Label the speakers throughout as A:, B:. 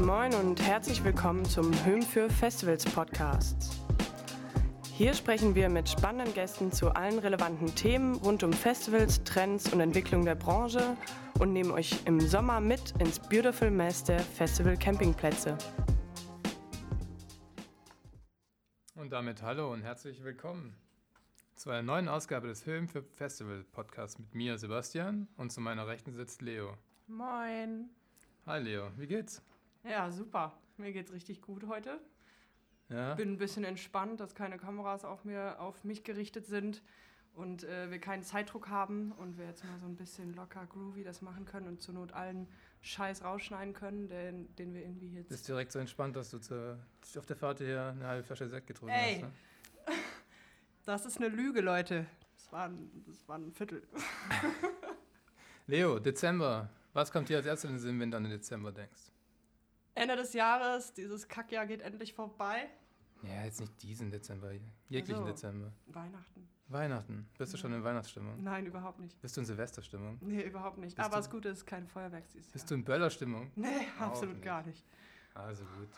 A: Moin und herzlich willkommen zum Höhm für Festivals Podcast. Hier sprechen wir mit spannenden Gästen zu allen relevanten Themen rund um Festivals, Trends und Entwicklung der Branche und nehmen euch im Sommer mit ins Beautiful Mess der Festival Campingplätze.
B: Und damit hallo und herzlich willkommen zu einer neuen Ausgabe des Film für Festival Podcasts mit mir, Sebastian, und zu meiner Rechten sitzt Leo.
A: Moin.
B: Hi Leo, wie geht's?
A: Ja, super. Mir geht's richtig gut heute.
B: Ja.
A: Bin ein bisschen entspannt, dass keine Kameras auf, mir, auf mich gerichtet sind und äh, wir keinen Zeitdruck haben und wir jetzt mal so ein bisschen locker groovy das machen können und zur Not allen Scheiß rausschneiden können, den, den wir irgendwie jetzt.
B: Bist direkt so entspannt, dass du zu, auf der Fahrt hier eine halbe Flasche Sekt getrunken
A: Ey.
B: hast. Ne?
A: Das ist eine Lüge, Leute. Das war ein, das war ein Viertel.
B: Leo, Dezember. Was kommt dir als erstes in den Sinn, wenn du an den Dezember denkst?
A: Ende des Jahres, dieses Kackjahr geht endlich vorbei.
B: Ja, jetzt nicht diesen Dezember, jeglichen
A: Ach so.
B: Dezember.
A: Weihnachten.
B: Weihnachten. Bist du schon in Weihnachtsstimmung?
A: Nein, überhaupt nicht.
B: Bist du in Silvesterstimmung?
A: Nee, überhaupt nicht.
B: Bist
A: Aber das Gute ist, kein Feuerwerk dieses
B: Bist du in Böllerstimmung?
A: Nee, absolut
B: nicht.
A: gar nicht.
B: Also gut.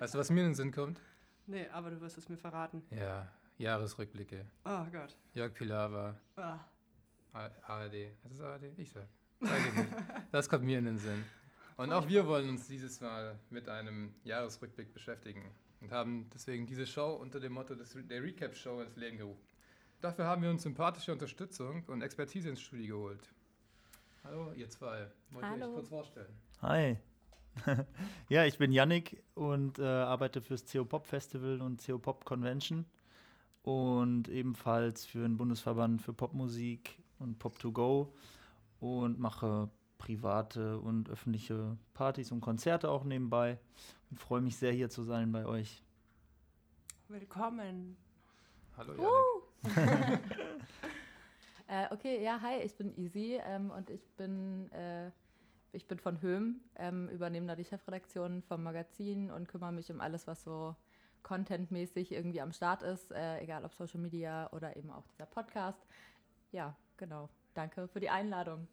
B: Weißt du, was mir in den Sinn kommt?
A: Nee, aber du wirst es mir verraten.
B: Ja, Jahresrückblicke.
A: Oh Gott.
B: Jörg Pilawa,
A: Ah.
B: ARD. Ist ARD? Ich sag. Sag ich nicht. Das kommt mir in den Sinn. Und auch wir wollen uns dieses Mal mit einem Jahresrückblick beschäftigen und haben deswegen diese Show unter dem Motto des, der Recap-Show ins Leben gerufen. Dafür haben wir uns sympathische Unterstützung und Expertise ins Studio geholt. Hallo, ihr zwei. Wollt ihr
C: Hallo.
B: euch kurz vorstellen?
D: Hi. ja, ich bin Yannick und äh, arbeite fürs CO Pop Festival und CO Pop Convention und ebenfalls für den Bundesverband für Popmusik und Pop to Go und mache private und öffentliche Partys und Konzerte auch nebenbei und freue mich sehr hier zu sein bei euch.
A: Willkommen.
B: Hallo, Janik.
C: Äh, okay, ja, hi, ich bin Easy ähm, und ich bin, äh, ich bin von Höhm, ähm, übernehme da die Chefredaktion vom Magazin und kümmere mich um alles, was so contentmäßig irgendwie am Start ist, äh, egal ob Social Media oder eben auch dieser Podcast. Ja, genau. Danke für die Einladung.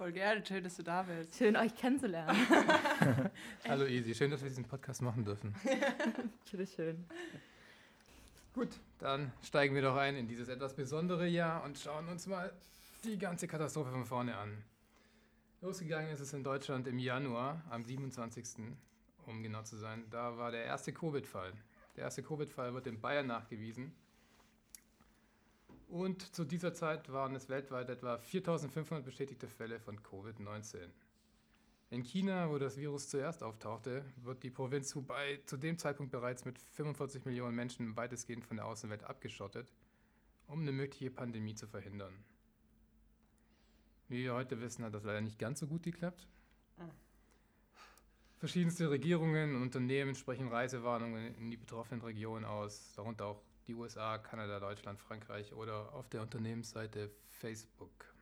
A: Voll gerne, schön, dass du da bist.
C: Schön, euch kennenzulernen.
B: Hallo, Easy. Schön, dass wir diesen Podcast machen dürfen.
C: Schön, schön.
B: Gut, dann steigen wir doch ein in dieses etwas besondere Jahr und schauen uns mal die ganze Katastrophe von vorne an. Losgegangen ist es in Deutschland im Januar, am 27. um genau zu sein. Da war der erste Covid-Fall. Der erste Covid-Fall wird in Bayern nachgewiesen. Und zu dieser Zeit waren es weltweit etwa 4500 bestätigte Fälle von Covid-19. In China, wo das Virus zuerst auftauchte, wird die Provinz Hubei zu dem Zeitpunkt bereits mit 45 Millionen Menschen weitestgehend von der Außenwelt abgeschottet, um eine mögliche Pandemie zu verhindern. Wie wir heute wissen, hat das leider nicht ganz so gut geklappt. Verschiedenste Regierungen und Unternehmen sprechen Reisewarnungen in die betroffenen Regionen aus, darunter auch die USA, Kanada, Deutschland, Frankreich oder auf der Unternehmensseite Facebook.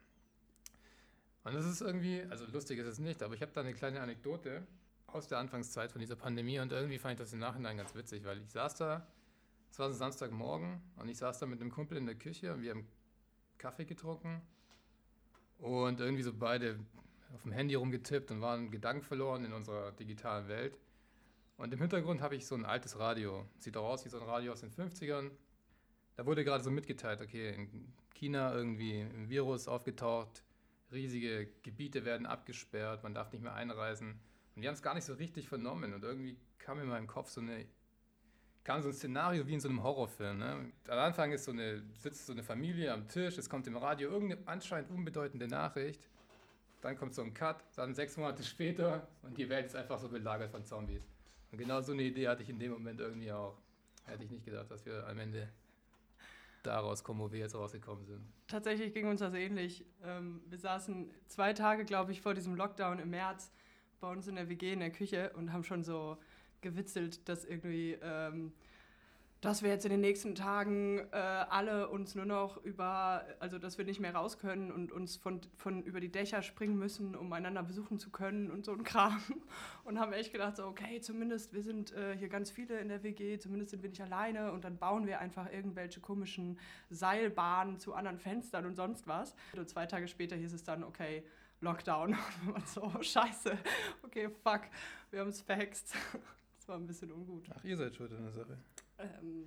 B: Und das ist irgendwie, also lustig ist es nicht, aber ich habe da eine kleine Anekdote aus der Anfangszeit von dieser Pandemie und irgendwie fand ich das im Nachhinein ganz witzig, weil ich saß da, es war so Samstagmorgen und ich saß da mit einem Kumpel in der Küche und wir haben Kaffee getrunken und irgendwie so beide auf dem Handy rumgetippt und waren Gedanken verloren in unserer digitalen Welt. Und im Hintergrund habe ich so ein altes Radio. Sieht auch aus wie so ein Radio aus den 50ern. Da wurde gerade so mitgeteilt, okay, in China irgendwie ein Virus aufgetaucht, riesige Gebiete werden abgesperrt, man darf nicht mehr einreisen. Und die haben es gar nicht so richtig vernommen. Und irgendwie kam in meinem Kopf so eine, kam so ein Szenario wie in so einem Horrorfilm. Ne? Am Anfang ist so eine, sitzt so eine Familie am Tisch, es kommt im Radio irgendeine anscheinend unbedeutende Nachricht. Dann kommt so ein Cut, dann sechs Monate später und die Welt ist einfach so belagert von Zombies. Und genau so eine Idee hatte ich in dem Moment irgendwie auch. Hätte ich nicht gedacht, dass wir am Ende daraus kommen, wo wir jetzt rausgekommen sind.
A: Tatsächlich ging uns das ähnlich. Ähm, wir saßen zwei Tage, glaube ich, vor diesem Lockdown im März bei uns in der WG in der Küche und haben schon so gewitzelt, dass irgendwie, ähm, dass wir jetzt in den nächsten Tagen äh, alle uns nur noch über, also dass wir nicht mehr raus können und uns von, von über die Dächer springen müssen, um einander besuchen zu können und so ein Kram. Und haben echt gedacht, so, okay, zumindest wir sind äh, hier ganz viele in der WG, zumindest sind wir nicht alleine und dann bauen wir einfach irgendwelche komischen Seilbahnen zu anderen Fenstern und sonst was. Und zwei Tage später hieß es dann, okay, Lockdown. Und so, oh, scheiße, okay, fuck, wir haben es verhext. Das war ein bisschen ungut.
B: Ach, ihr seid schuld an der Sache.
A: Ähm,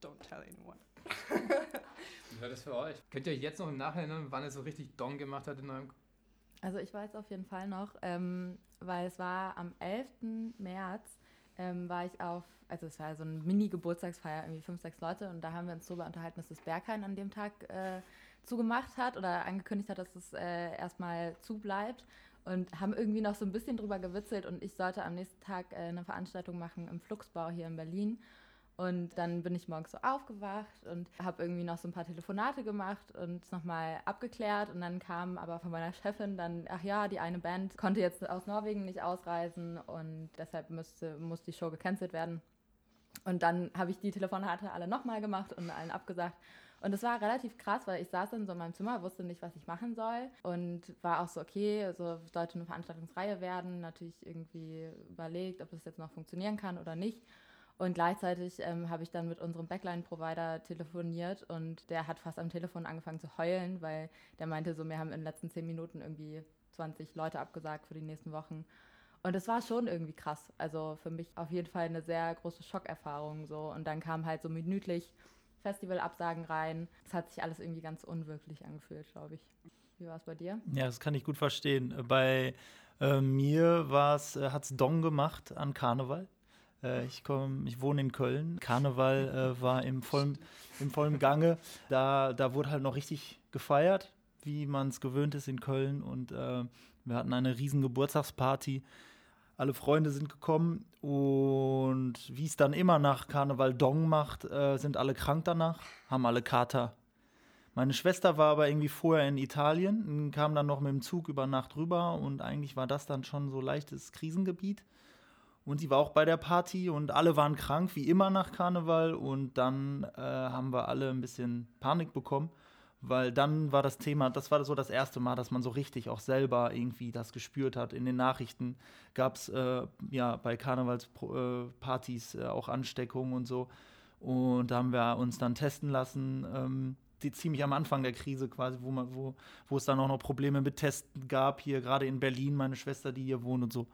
A: don't tell anyone.
B: Ja, das für euch. Könnt ihr euch jetzt noch im Nachhinein erinnern, wann es so richtig Dong gemacht hat in eurem
C: Also ich weiß auf jeden Fall noch, ähm, weil es war am 11. März, ähm, war ich auf, also es war so eine Mini-Geburtstagsfeier, irgendwie fünf, sechs Leute und da haben wir uns darüber unterhalten, dass das Berghain an dem Tag äh, zugemacht hat oder angekündigt hat, dass es äh, erstmal zubleibt und haben irgendwie noch so ein bisschen drüber gewitzelt und ich sollte am nächsten Tag äh, eine Veranstaltung machen im Fluxbau hier in Berlin. Und dann bin ich morgens so aufgewacht und habe irgendwie noch so ein paar Telefonate gemacht und nochmal abgeklärt. Und dann kam aber von meiner Chefin dann, ach ja, die eine Band konnte jetzt aus Norwegen nicht ausreisen und deshalb müsste, muss die Show gecancelt werden. Und dann habe ich die Telefonate alle nochmal gemacht und allen abgesagt. Und es war relativ krass, weil ich saß dann so in meinem Zimmer, wusste nicht, was ich machen soll und war auch so, okay, so sollte eine Veranstaltungsreihe werden, natürlich irgendwie überlegt, ob es jetzt noch funktionieren kann oder nicht. Und gleichzeitig ähm, habe ich dann mit unserem Backline-Provider telefoniert und der hat fast am Telefon angefangen zu heulen, weil der meinte so, wir haben in den letzten zehn Minuten irgendwie 20 Leute abgesagt für die nächsten Wochen. Und es war schon irgendwie krass. Also für mich auf jeden Fall eine sehr große Schockerfahrung so. Und dann kam halt so minütlich Festivalabsagen rein. Es hat sich alles irgendwie ganz unwirklich angefühlt, glaube ich. Wie war es bei dir?
D: Ja, das kann ich gut verstehen. Bei äh, mir äh, hat es Dong gemacht an Karneval. Äh, ich, komm, ich wohne in Köln. Karneval äh, war im vollen, im vollen Gange. Da, da wurde halt noch richtig gefeiert, wie man es gewöhnt ist in Köln. Und äh, wir hatten eine riesen Geburtstagsparty. Alle Freunde sind gekommen und wie es dann immer nach Karneval Dong macht, äh, sind alle krank danach, haben alle Kater. Meine Schwester war aber irgendwie vorher in Italien, kam dann noch mit dem Zug über Nacht rüber und eigentlich war das dann schon so leichtes Krisengebiet. Und sie war auch bei der Party und alle waren krank, wie immer nach Karneval. Und dann äh, haben wir alle ein bisschen Panik bekommen weil dann war das Thema, das war so das erste Mal, dass man so richtig auch selber irgendwie das gespürt hat. In den Nachrichten gab es äh, ja bei Karnevalspartys äh, auch Ansteckungen und so. Und da haben wir uns dann testen lassen, ähm, die ziemlich am Anfang der Krise quasi, wo, man, wo, wo es dann auch noch Probleme mit Testen gab, hier gerade in Berlin, meine Schwester, die hier wohnt und so.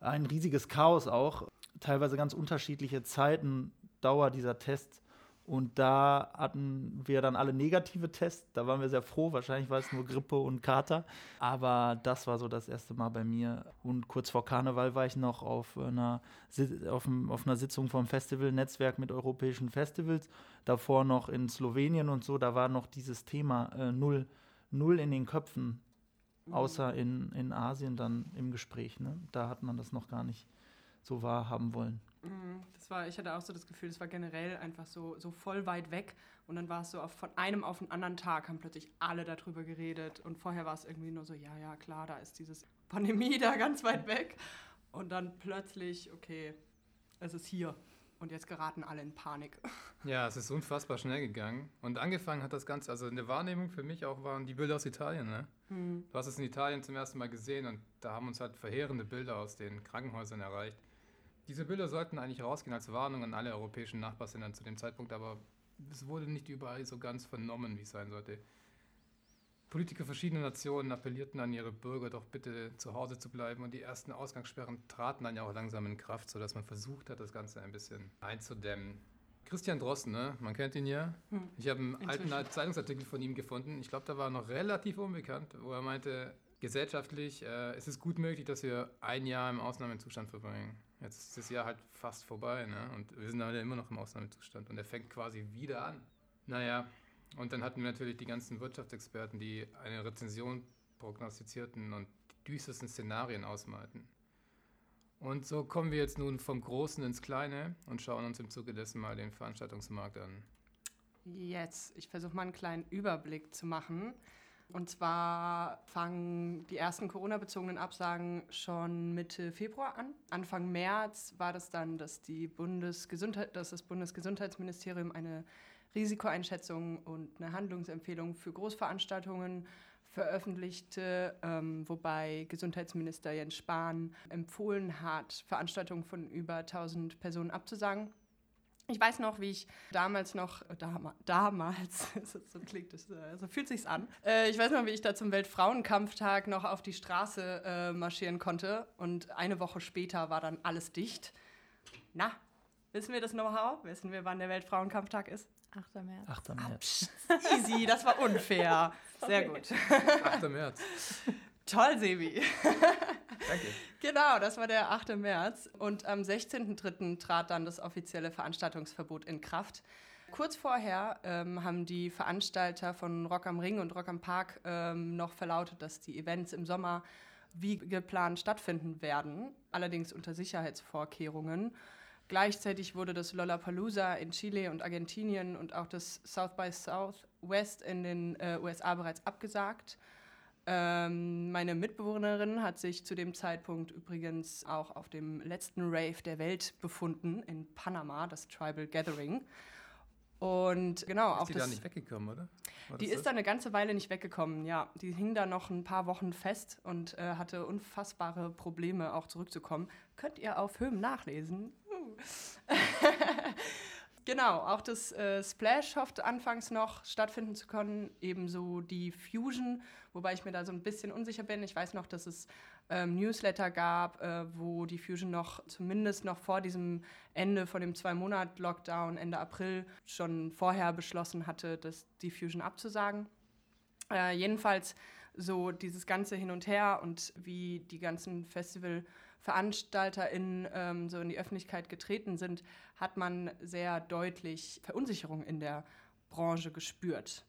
D: Ein riesiges Chaos auch, teilweise ganz unterschiedliche Zeiten, Dauer dieser Tests. Und da hatten wir dann alle negative Tests. Da waren wir sehr froh. Wahrscheinlich war es nur Grippe und Kater. Aber das war so das erste Mal bei mir. Und kurz vor Karneval war ich noch auf einer, auf, einer Sitzung vom Festival-Netzwerk mit europäischen Festivals. Davor noch in Slowenien und so. Da war noch dieses Thema äh, null, null in den Köpfen. Außer in, in Asien dann im Gespräch. Ne? Da hat man das noch gar nicht so wahrhaben wollen.
A: Mhm, das war, ich hatte auch so das Gefühl, das war generell einfach so, so voll weit weg. Und dann war es so auf, von einem auf den anderen Tag haben plötzlich alle darüber geredet. Und vorher war es irgendwie nur so, ja, ja, klar, da ist dieses Pandemie da ganz weit weg. Und dann plötzlich, okay, es ist hier. Und jetzt geraten alle in Panik.
B: Ja, es ist unfassbar schnell gegangen. Und angefangen hat das Ganze, also in der Wahrnehmung für mich auch waren die Bilder aus Italien. Ne? Hm. Du hast es in Italien zum ersten Mal gesehen und da haben uns halt verheerende Bilder aus den Krankenhäusern erreicht. Diese Bilder sollten eigentlich rausgehen als Warnung an alle europäischen Nachbarländer zu dem Zeitpunkt, aber es wurde nicht überall so ganz vernommen, wie es sein sollte. Politiker verschiedener Nationen appellierten an ihre Bürger, doch bitte zu Hause zu bleiben und die ersten Ausgangssperren traten dann ja auch langsam in Kraft, sodass man versucht hat, das Ganze ein bisschen einzudämmen. Christian Drosten, ne? man kennt ihn ja. Hm. Ich habe einen alten Zeitungsartikel von ihm gefunden. Ich glaube, da war noch relativ unbekannt, wo er meinte, gesellschaftlich äh, es ist gut möglich, dass wir ein Jahr im Ausnahmezustand verbringen. Jetzt ist das Jahr halt fast vorbei, ne? Und wir sind alle immer noch im Ausnahmezustand. Und er fängt quasi wieder an. Naja, und dann hatten wir natürlich die ganzen Wirtschaftsexperten, die eine Rezension prognostizierten und die düstersten Szenarien ausmalten. Und so kommen wir jetzt nun vom Großen ins Kleine und schauen uns im Zuge dessen mal den Veranstaltungsmarkt an.
A: Jetzt, ich versuche mal einen kleinen Überblick zu machen. Und zwar fangen die ersten Corona-bezogenen Absagen schon Mitte Februar an. Anfang März war das dann, dass, die Bundesgesundheit, dass das Bundesgesundheitsministerium eine Risikoeinschätzung und eine Handlungsempfehlung für Großveranstaltungen veröffentlichte, ähm, wobei Gesundheitsminister Jens Spahn empfohlen hat, Veranstaltungen von über 1000 Personen abzusagen. Ich weiß noch, wie ich damals noch, dam damals, so klingt es, äh, so fühlt sich's an. Äh, ich weiß noch, wie ich da zum Weltfrauenkampftag noch auf die Straße äh, marschieren konnte und eine Woche später war dann alles dicht. Na, wissen wir das Know-how? Wissen wir, wann der Weltfrauenkampftag ist?
C: 8. März.
D: 8. März.
A: Easy, das war unfair. Sehr gut.
B: 8. März.
A: Toll, Sebi.
B: Danke.
A: Genau, das war der 8. März. Und am 16.03. trat dann das offizielle Veranstaltungsverbot in Kraft. Kurz vorher ähm, haben die Veranstalter von Rock am Ring und Rock am Park ähm, noch verlautet, dass die Events im Sommer wie geplant stattfinden werden, allerdings unter Sicherheitsvorkehrungen. Gleichzeitig wurde das Lollapalooza in Chile und Argentinien und auch das South by Southwest in den äh, USA bereits abgesagt. Ähm, meine Mitbewohnerin hat sich zu dem Zeitpunkt übrigens auch auf dem letzten Rave der Welt befunden in Panama, das Tribal Gathering. Und genau,
B: Ist
A: auch
B: die
A: das.
B: da nicht weggekommen, oder? War
A: Die
B: das
A: ist da eine ganze Weile nicht weggekommen, ja. Die hing da noch ein paar Wochen fest und äh, hatte unfassbare Probleme, auch zurückzukommen. Könnt ihr auf Höhen nachlesen. Uh. genau, auch das äh, Splash hoffte anfangs noch stattfinden zu können, ebenso die Fusion, wobei ich mir da so ein bisschen unsicher bin. Ich weiß noch, dass es ähm, Newsletter gab, äh, wo die Fusion noch zumindest noch vor diesem Ende von dem Zwei-Monat-Lockdown Ende April schon vorher beschlossen hatte, dass die Fusion abzusagen. Äh, jedenfalls so dieses ganze Hin und Her und wie die ganzen FestivalveranstalterInnen ähm, so in die Öffentlichkeit getreten sind, hat man sehr deutlich Verunsicherung in der Branche gespürt.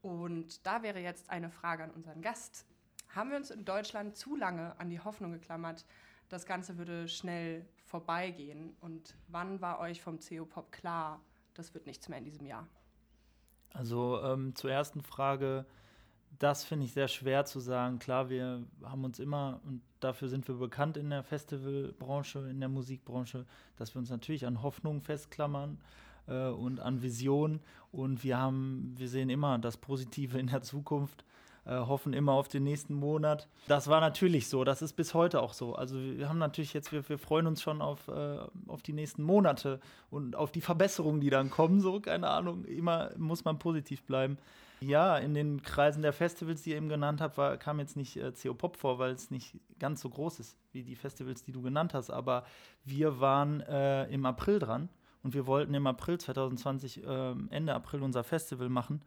A: Und da wäre jetzt eine Frage an unseren Gast. Haben wir uns in Deutschland zu lange an die Hoffnung geklammert, das Ganze würde schnell vorbeigehen? Und wann war euch vom CO-Pop klar, das wird nichts mehr in diesem Jahr?
D: Also ähm, zur ersten Frage, das finde ich sehr schwer zu sagen. Klar, wir haben uns immer, und dafür sind wir bekannt in der Festivalbranche, in der Musikbranche, dass wir uns natürlich an Hoffnungen festklammern äh, und an Visionen. Und wir haben, wir sehen immer das Positive in der Zukunft, äh, hoffen immer auf den nächsten Monat. Das war natürlich so, das ist bis heute auch so. Also wir haben natürlich jetzt, wir, wir freuen uns schon auf, äh, auf die nächsten Monate und auf die Verbesserungen, die dann kommen, so, keine Ahnung. Immer muss man positiv bleiben. Ja, in den Kreisen der Festivals, die ihr eben genannt habt, war, kam jetzt nicht äh, CO Pop vor, weil es nicht ganz so groß ist wie die Festivals, die du genannt hast. Aber wir waren äh, im April dran und wir wollten im April 2020, äh, Ende April, unser Festival machen.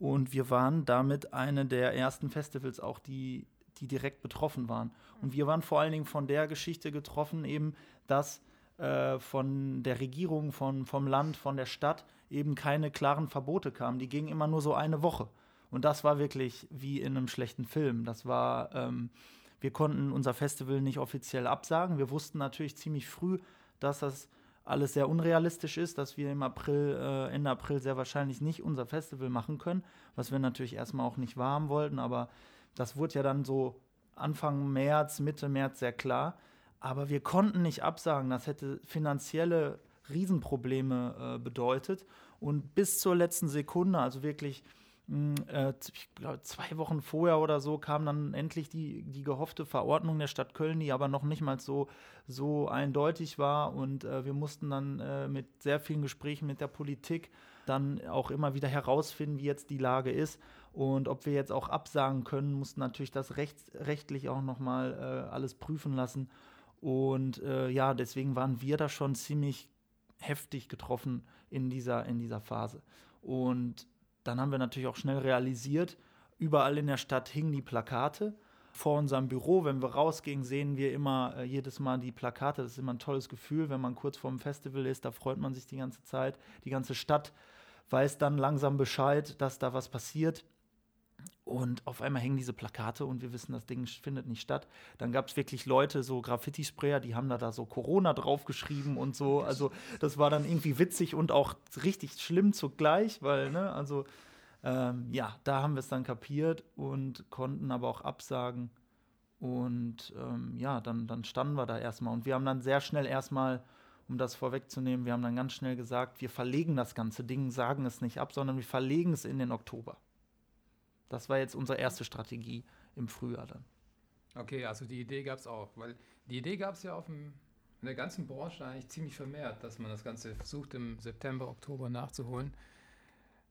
D: Und wir waren damit eine der ersten Festivals auch, die, die direkt betroffen waren. Und wir waren vor allen Dingen von der Geschichte getroffen, eben, dass äh, von der Regierung, von, vom Land, von der Stadt eben keine klaren Verbote kamen. Die gingen immer nur so eine Woche. Und das war wirklich wie in einem schlechten Film. Das war, ähm, wir konnten unser Festival nicht offiziell absagen. Wir wussten natürlich ziemlich früh, dass das alles sehr unrealistisch ist, dass wir im April, äh, Ende April sehr wahrscheinlich nicht unser Festival machen können, was wir natürlich erstmal auch nicht wahrhaben wollten, aber das wurde ja dann so Anfang März, Mitte März sehr klar. Aber wir konnten nicht absagen, das hätte finanzielle Riesenprobleme äh, bedeutet. Und bis zur letzten Sekunde, also wirklich mh, äh, ich glaube, zwei Wochen vorher oder so kam dann endlich die, die gehoffte Verordnung der Stadt Köln, die aber noch nicht mal so, so eindeutig war. Und äh, wir mussten dann äh, mit sehr vielen Gesprächen mit der Politik dann auch immer wieder herausfinden, wie jetzt die Lage ist und ob wir jetzt auch absagen können, mussten natürlich das recht, rechtlich auch nochmal äh, alles prüfen lassen. Und äh, ja, deswegen waren wir da schon ziemlich heftig getroffen in dieser, in dieser Phase. Und dann haben wir natürlich auch schnell realisiert, überall in der Stadt hingen die Plakate. Vor unserem Büro, wenn wir rausgingen, sehen wir immer äh, jedes Mal die Plakate. Das ist immer ein tolles Gefühl, wenn man kurz vor dem Festival ist. Da freut man sich die ganze Zeit. Die ganze Stadt weiß dann langsam Bescheid, dass da was passiert. Und auf einmal hängen diese Plakate und wir wissen, das Ding findet nicht statt. Dann gab es wirklich Leute, so Graffiti-Sprayer, die haben da, da so Corona draufgeschrieben und so. Also das war dann irgendwie witzig und auch richtig schlimm zugleich, weil, ne, also ähm, ja, da haben wir es dann kapiert und konnten aber auch absagen. Und ähm, ja, dann, dann standen wir da erstmal. Und wir haben dann sehr schnell erstmal, um das vorwegzunehmen, wir haben dann ganz schnell gesagt, wir verlegen das ganze Ding, sagen es nicht ab, sondern wir verlegen es in den Oktober. Das war jetzt unsere erste Strategie im Frühjahr dann.
B: Okay, also die Idee gab es auch, weil die Idee gab es ja auf dem in der ganzen Branche eigentlich ziemlich vermehrt, dass man das Ganze versucht im September, Oktober nachzuholen.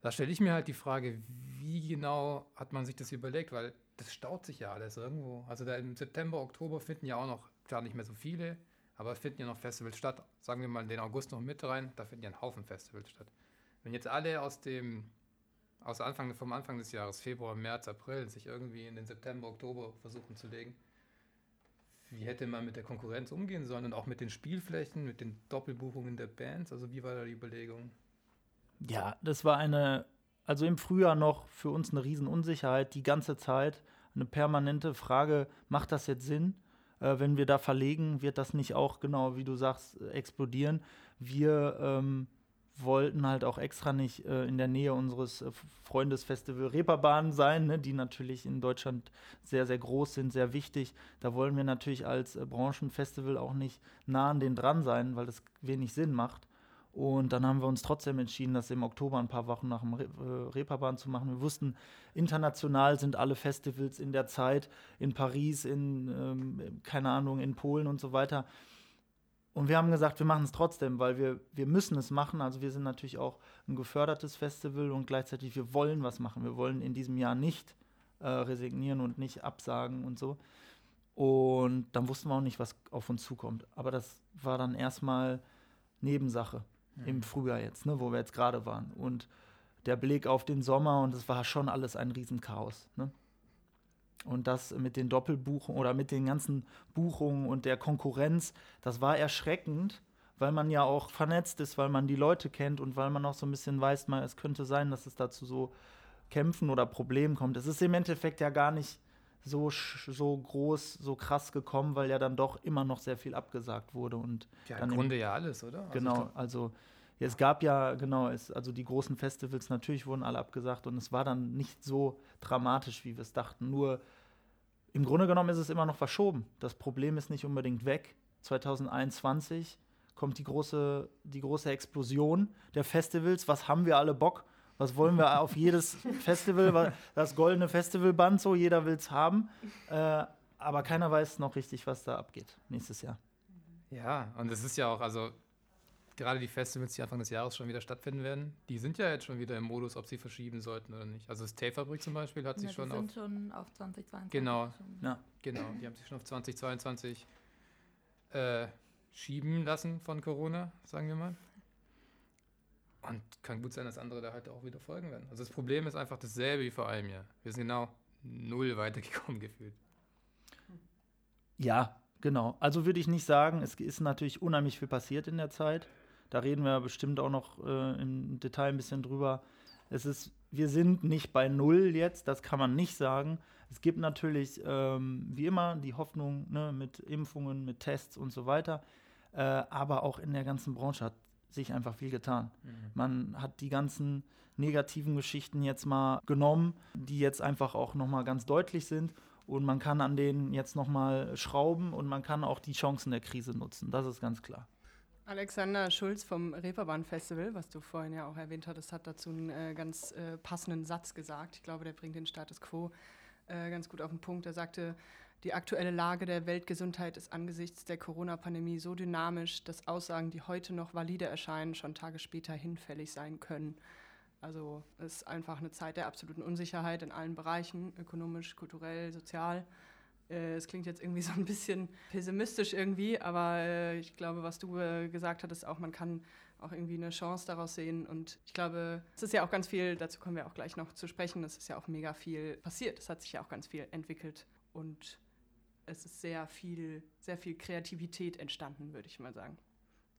B: Da stelle ich mir halt die Frage, wie genau hat man sich das überlegt, weil das staut sich ja alles irgendwo. Also da im September, Oktober finden ja auch noch gar nicht mehr so viele, aber finden ja noch Festivals statt. Sagen wir mal den August noch mit rein, da finden ja ein Haufen Festivals statt. Wenn jetzt alle aus dem aus Anfang, vom Anfang des Jahres, Februar, März, April, sich irgendwie in den September, Oktober versuchen zu legen, wie hätte man mit der Konkurrenz umgehen sollen und auch mit den Spielflächen, mit den Doppelbuchungen der Bands? Also wie war da die Überlegung?
D: Ja, das war eine, also im Frühjahr noch für uns eine Riesenunsicherheit, die ganze Zeit eine permanente Frage, macht das jetzt Sinn? Äh, wenn wir da verlegen, wird das nicht auch, genau wie du sagst, explodieren? Wir ähm, wollten halt auch extra nicht äh, in der Nähe unseres äh, Freundesfestival Reeperbahn sein, ne, die natürlich in Deutschland sehr, sehr groß sind, sehr wichtig. Da wollen wir natürlich als äh, Branchenfestival auch nicht nah an den dran sein, weil das wenig Sinn macht. Und dann haben wir uns trotzdem entschieden, das im Oktober ein paar Wochen nach dem Re äh, Reeperbahn zu machen. Wir wussten, international sind alle Festivals in der Zeit, in Paris, in, ähm, keine Ahnung, in Polen und so weiter. Und wir haben gesagt, wir machen es trotzdem, weil wir, wir müssen es machen. Also wir sind natürlich auch ein gefördertes Festival und gleichzeitig wir wollen was machen. Wir wollen in diesem Jahr nicht äh, resignieren und nicht absagen und so. Und dann wussten wir auch nicht, was auf uns zukommt. Aber das war dann erstmal Nebensache mhm. im Frühjahr jetzt, ne, wo wir jetzt gerade waren. Und der Blick auf den Sommer und es war schon alles ein Riesenchaos. Ne? Und das mit den Doppelbuchungen oder mit den ganzen Buchungen und der Konkurrenz, das war erschreckend, weil man ja auch vernetzt ist, weil man die Leute kennt und weil man auch so ein bisschen weiß, mal, es könnte sein, dass es dazu so Kämpfen oder Problemen kommt. Es ist im Endeffekt ja gar nicht so, so groß, so krass gekommen, weil ja dann doch immer noch sehr viel abgesagt wurde. Und
B: ja,
D: im
B: Grunde ja alles, oder?
D: Also genau, also es gab ja, genau, es, also die großen Festivals natürlich wurden alle abgesagt und es war dann nicht so dramatisch, wie wir es dachten. Nur im Grunde genommen ist es immer noch verschoben. Das Problem ist nicht unbedingt weg. 2021 kommt die große, die große Explosion der Festivals. Was haben wir alle Bock? Was wollen wir auf jedes Festival? Das goldene Festivalband, so jeder will es haben. Äh, aber keiner weiß noch richtig, was da abgeht nächstes Jahr.
B: Ja, und es ist ja auch, also gerade die Festivals, die Anfang des Jahres schon wieder stattfinden werden, die sind ja jetzt schon wieder im Modus, ob sie verschieben sollten oder nicht. Also das Tape-Fabrik zum Beispiel hat
C: ja,
B: sich schon
C: auf...
B: sind
C: schon auf 2022.
B: Genau, ja. genau, die haben sich schon auf 2022 äh, schieben lassen von Corona, sagen wir mal. Und kann gut sein, dass andere da halt auch wieder folgen werden. Also das Problem ist einfach dasselbe wie vor einem Jahr. Wir sind genau null weitergekommen gefühlt.
D: Ja, genau. Also würde ich nicht sagen, es ist natürlich unheimlich viel passiert in der Zeit. Da reden wir bestimmt auch noch äh, im Detail ein bisschen drüber. Es ist, wir sind nicht bei Null jetzt, das kann man nicht sagen. Es gibt natürlich, ähm, wie immer, die Hoffnung ne, mit Impfungen, mit Tests und so weiter. Äh, aber auch in der ganzen Branche hat sich einfach viel getan. Mhm. Man hat die ganzen negativen Geschichten jetzt mal genommen, die jetzt einfach auch nochmal ganz deutlich sind. Und man kann an denen jetzt nochmal schrauben und man kann auch die Chancen der Krise nutzen. Das ist ganz klar.
A: Alexander Schulz vom Reeperbahn Festival, was du vorhin ja auch erwähnt hattest, hat dazu einen äh, ganz äh, passenden Satz gesagt. Ich glaube, der bringt den Status quo äh, ganz gut auf den Punkt. Er sagte, die aktuelle Lage der Weltgesundheit ist angesichts der Corona-Pandemie so dynamisch, dass Aussagen, die heute noch valide erscheinen, schon Tage später hinfällig sein können. Also es ist einfach eine Zeit der absoluten Unsicherheit in allen Bereichen, ökonomisch, kulturell, sozial. Äh, es klingt jetzt irgendwie so ein bisschen pessimistisch irgendwie, aber äh, ich glaube, was du äh, gesagt hattest, auch man kann auch irgendwie eine Chance daraus sehen. Und ich glaube, es ist ja auch ganz viel, dazu kommen wir auch gleich noch zu sprechen, es ist ja auch mega viel passiert. Es hat sich ja auch ganz viel entwickelt und es ist sehr viel, sehr viel Kreativität entstanden, würde ich mal sagen.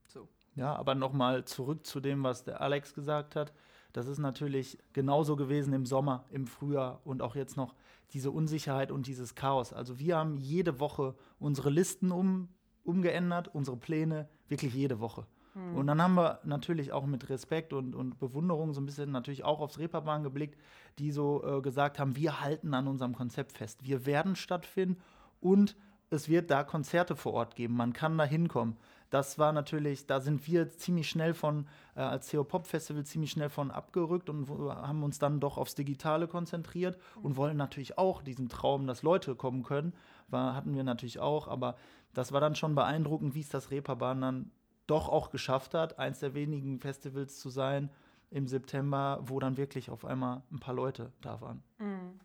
A: So.
D: Ja, aber nochmal zurück zu dem, was der Alex gesagt hat. Das ist natürlich genauso gewesen im Sommer, im Frühjahr und auch jetzt noch diese Unsicherheit und dieses Chaos. Also wir haben jede Woche unsere Listen um, umgeändert, unsere Pläne, wirklich jede Woche. Hm. Und dann haben wir natürlich auch mit Respekt und, und Bewunderung so ein bisschen natürlich auch aufs Reeperbahn geblickt, die so äh, gesagt haben, wir halten an unserem Konzept fest. Wir werden stattfinden und es wird da Konzerte vor Ort geben. Man kann da hinkommen. Das war natürlich, da sind wir ziemlich schnell von, äh, als CO Pop Festival ziemlich schnell von abgerückt und haben uns dann doch aufs Digitale konzentriert und wollen natürlich auch diesen Traum, dass Leute kommen können, war, hatten wir natürlich auch, aber das war dann schon beeindruckend, wie es das Reeperbahn dann doch auch geschafft hat, eins der wenigen Festivals zu sein im September, wo dann wirklich auf einmal ein paar Leute da waren.
A: Mhm.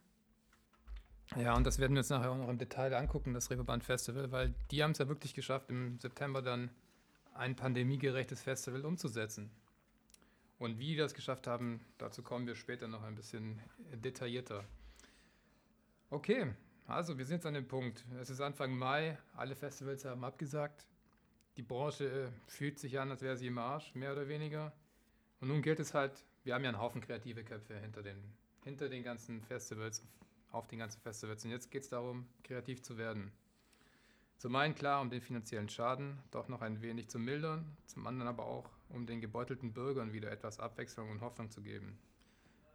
B: Ja, und das werden wir uns nachher auch noch im Detail angucken, das Reeperbahn Festival, weil die haben es ja wirklich geschafft, im September dann ein pandemiegerechtes Festival umzusetzen. Und wie die das geschafft haben, dazu kommen wir später noch ein bisschen detaillierter. Okay, also wir sind jetzt an dem Punkt. Es ist Anfang Mai, alle Festivals haben abgesagt. Die Branche äh, fühlt sich an, als wäre sie im Arsch, mehr oder weniger. Und nun gilt es halt, wir haben ja einen Haufen kreative Köpfe hinter den, hinter den ganzen Festivals, auf den ganzen Festivals. Und jetzt geht es darum, kreativ zu werden. Zum einen klar, um den finanziellen Schaden doch noch ein wenig zu mildern, zum anderen aber auch, um den gebeutelten Bürgern wieder etwas Abwechslung und Hoffnung zu geben.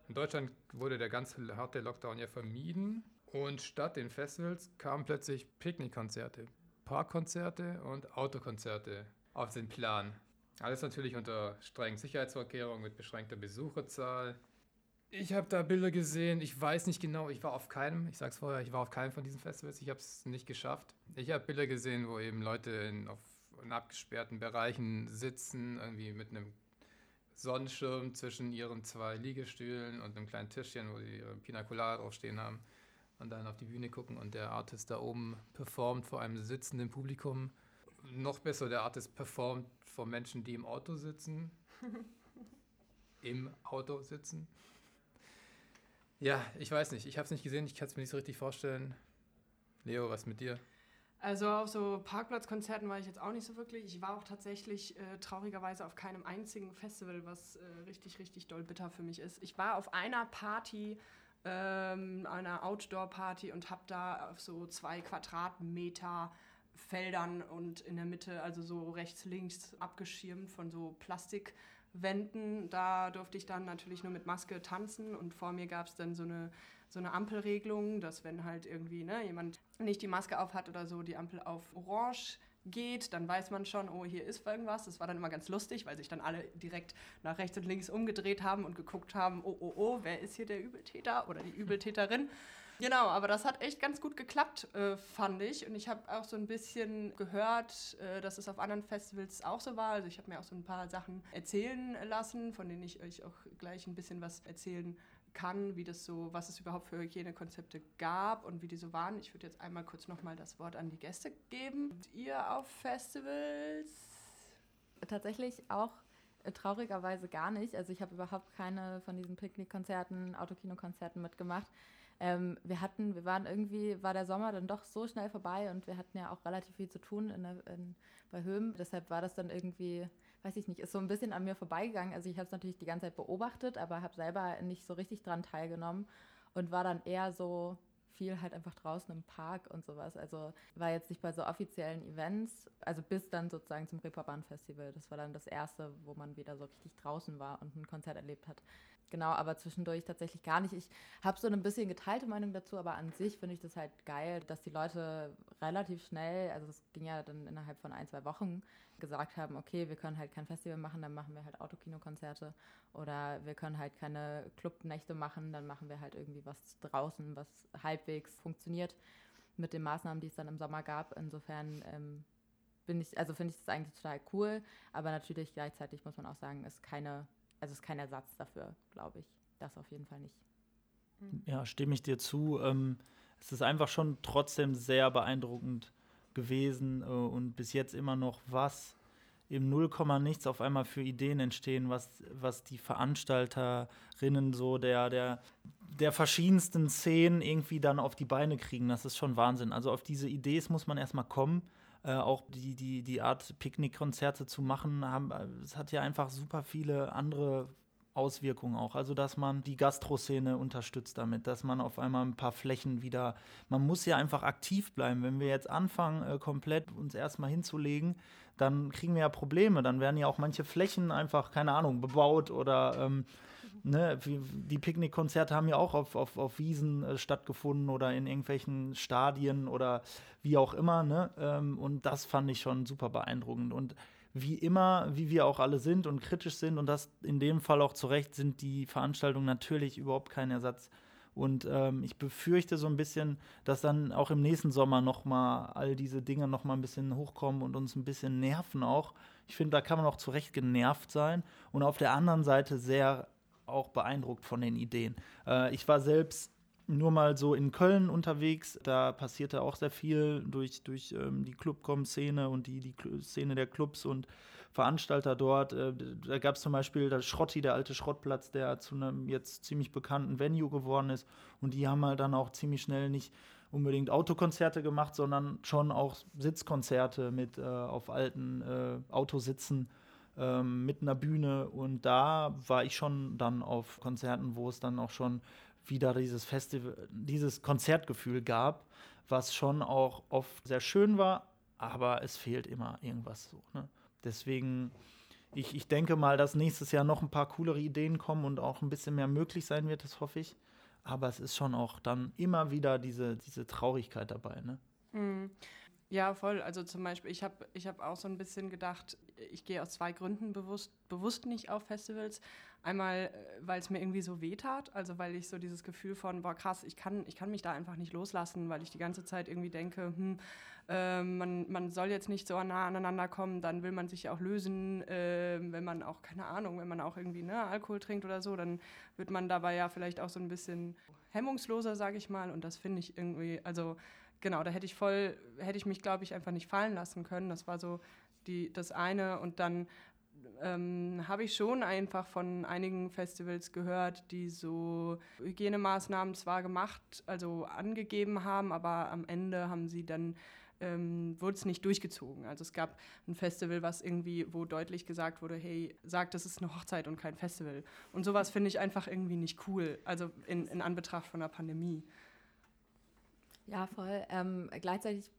B: In Deutschland wurde der ganz harte Lockdown ja vermieden und statt den Festivals kamen plötzlich Picknickkonzerte, Parkkonzerte und Autokonzerte auf den Plan. Alles natürlich unter strengen Sicherheitsvorkehrungen mit beschränkter Besucherzahl. Ich habe da Bilder gesehen, ich weiß nicht genau, ich war auf keinem, ich sag's vorher, ich war auf keinem von diesen Festivals, ich habe es nicht geschafft. Ich habe Bilder gesehen, wo eben Leute in, auf, in abgesperrten Bereichen sitzen, irgendwie mit einem Sonnenschirm zwischen ihren zwei Liegestühlen und einem kleinen Tischchen, wo sie ihre Pina Colada draufstehen haben und dann auf die Bühne gucken und der Artist da oben performt vor einem sitzenden Publikum. Noch besser, der Artist performt vor Menschen, die im Auto sitzen. Im Auto sitzen. Ja, ich weiß nicht. Ich habe es nicht gesehen. Ich kann es mir nicht so richtig vorstellen. Leo, was mit dir?
A: Also auf so Parkplatzkonzerten war ich jetzt auch nicht so wirklich. Ich war auch tatsächlich äh, traurigerweise auf keinem einzigen Festival, was äh, richtig, richtig doll bitter für mich ist. Ich war auf einer Party ähm, einer Outdoor-Party und habe da auf so zwei Quadratmeter Feldern und in der Mitte, also so rechts, links abgeschirmt von so Plastikwänden. Da durfte ich dann natürlich nur mit Maske tanzen und vor mir gab es dann so eine, so eine Ampelregelung, dass wenn halt irgendwie ne, jemand nicht die Maske auf hat oder so, die Ampel auf orange geht, dann weiß man schon, oh, hier ist irgendwas. Das war dann immer ganz lustig, weil sich dann alle direkt nach rechts und links umgedreht haben und geguckt haben, oh, oh, oh, wer ist hier der Übeltäter oder die Übeltäterin? Genau, aber das hat echt ganz gut geklappt, äh, fand ich. Und ich habe auch so ein bisschen gehört, äh, dass es auf anderen Festivals auch so war. Also ich habe mir auch so ein paar Sachen erzählen lassen, von denen ich euch auch gleich ein bisschen was erzählen kann, wie das so, was es überhaupt für Hygienekonzepte gab und wie die so waren. Ich würde jetzt einmal kurz nochmal das Wort an die Gäste geben. Ihr auf Festivals?
C: Tatsächlich auch äh, traurigerweise gar nicht. Also ich habe überhaupt keine von diesen Picknickkonzerten, Autokinokonzerten mitgemacht. Ähm, wir hatten, wir waren irgendwie, war der Sommer dann doch so schnell vorbei und wir hatten ja auch relativ viel zu tun in, in, bei Höhm. Deshalb war das dann irgendwie weiß ich nicht, ist so ein bisschen an mir vorbeigegangen. Also ich habe es natürlich die ganze Zeit beobachtet, aber habe selber nicht so richtig dran teilgenommen und war dann eher so viel halt einfach draußen im Park und sowas. Also war jetzt nicht bei so offiziellen Events, also bis dann sozusagen zum Reeperbahn Festival. Das war dann das erste, wo man wieder so richtig draußen war und ein Konzert erlebt hat. Genau, aber zwischendurch tatsächlich gar nicht. Ich habe so ein bisschen geteilte Meinung dazu, aber an sich finde ich das halt geil, dass die Leute relativ schnell, also es ging ja dann innerhalb von ein, zwei Wochen, gesagt haben, okay, wir können halt kein Festival machen, dann machen wir halt Autokinokonzerte oder wir können halt keine Clubnächte machen, dann machen wir halt irgendwie was draußen, was halbwegs funktioniert mit den Maßnahmen, die es dann im Sommer gab. Insofern ähm, bin ich, also finde ich das eigentlich total cool, aber natürlich gleichzeitig muss man auch sagen, ist keine, also ist kein Ersatz dafür, glaube ich. Das auf jeden Fall nicht.
D: Ja, stimme ich dir zu. Ähm, es ist einfach schon trotzdem sehr beeindruckend, gewesen äh, und bis jetzt immer noch was im Nullkomma nichts auf einmal für Ideen entstehen, was, was die Veranstalterinnen so der, der, der verschiedensten Szenen irgendwie dann auf die Beine kriegen. Das ist schon Wahnsinn. Also auf diese Ideen muss man erstmal kommen. Äh, auch die, die, die Art Picknickkonzerte zu machen, haben, es hat ja einfach super viele andere Auswirkungen auch. Also, dass man die Gastroszene unterstützt damit, dass man auf einmal ein paar Flächen wieder, man muss ja einfach aktiv bleiben. Wenn wir jetzt anfangen, äh, komplett uns erstmal hinzulegen, dann kriegen wir ja Probleme. Dann werden ja auch manche Flächen einfach, keine Ahnung, bebaut oder ähm, ne, die Picknickkonzerte haben ja auch auf, auf, auf Wiesen äh, stattgefunden oder in irgendwelchen Stadien oder wie auch immer. Ne? Ähm, und das fand ich schon super beeindruckend. Und wie immer, wie wir auch alle sind und kritisch sind und das in dem Fall auch zu Recht, sind die Veranstaltungen natürlich überhaupt kein Ersatz. Und ähm, ich befürchte so ein bisschen, dass dann auch im nächsten Sommer noch mal all diese Dinge noch mal ein bisschen hochkommen und uns ein bisschen nerven auch. Ich finde, da kann man auch zu Recht genervt sein und auf der anderen Seite sehr auch beeindruckt von den Ideen. Äh, ich war selbst nur mal so in Köln unterwegs. Da passierte auch sehr viel durch, durch ähm, die Clubcom-Szene und die, die Szene der Clubs und Veranstalter dort. Äh, da gab es zum Beispiel der Schrotti, der alte Schrottplatz, der zu einem jetzt ziemlich bekannten Venue geworden ist. Und die haben halt dann auch ziemlich schnell nicht unbedingt Autokonzerte gemacht, sondern schon auch Sitzkonzerte mit äh, auf alten äh, Autositzen ähm, mit einer Bühne. Und da war ich schon dann auf Konzerten, wo es dann auch schon wieder dieses Festival, dieses Konzertgefühl gab, was schon auch oft sehr schön war, aber es fehlt immer irgendwas so. Ne? Deswegen, ich, ich denke mal, dass nächstes Jahr noch ein paar coolere Ideen kommen und auch ein bisschen mehr möglich sein wird, das hoffe ich. Aber es ist schon auch dann immer wieder diese, diese Traurigkeit dabei. Ne?
A: Mhm. Ja, voll. Also zum Beispiel, ich habe ich hab auch so ein bisschen gedacht, ich gehe aus zwei Gründen bewusst, bewusst nicht auf Festivals. Einmal, äh, weil es mir irgendwie so wehtat, also weil ich so dieses Gefühl von, boah krass, ich kann, ich kann mich da einfach nicht loslassen, weil ich die ganze Zeit irgendwie denke, hm, äh, man, man soll jetzt nicht so nah aneinander kommen, dann will man sich auch lösen, äh, wenn man auch, keine Ahnung, wenn man auch irgendwie ne, Alkohol trinkt oder so, dann wird man dabei ja vielleicht auch so ein bisschen hemmungsloser, sage ich mal. Und das finde ich irgendwie, also genau, da hätte ich voll, hätte ich mich, glaube ich, einfach nicht fallen lassen können. Das war so die, das eine. Und dann ähm, habe ich schon einfach von einigen Festivals gehört, die so Hygienemaßnahmen zwar gemacht, also angegeben haben, aber am Ende haben sie dann ähm, wurde es nicht durchgezogen. Also es gab ein Festival, was irgendwie, wo deutlich gesagt wurde, hey, sagt, das ist eine Hochzeit und kein Festival. Und sowas finde ich einfach irgendwie nicht cool, also in, in Anbetracht von der Pandemie.
C: Ja, voll. Ähm, gleichzeitig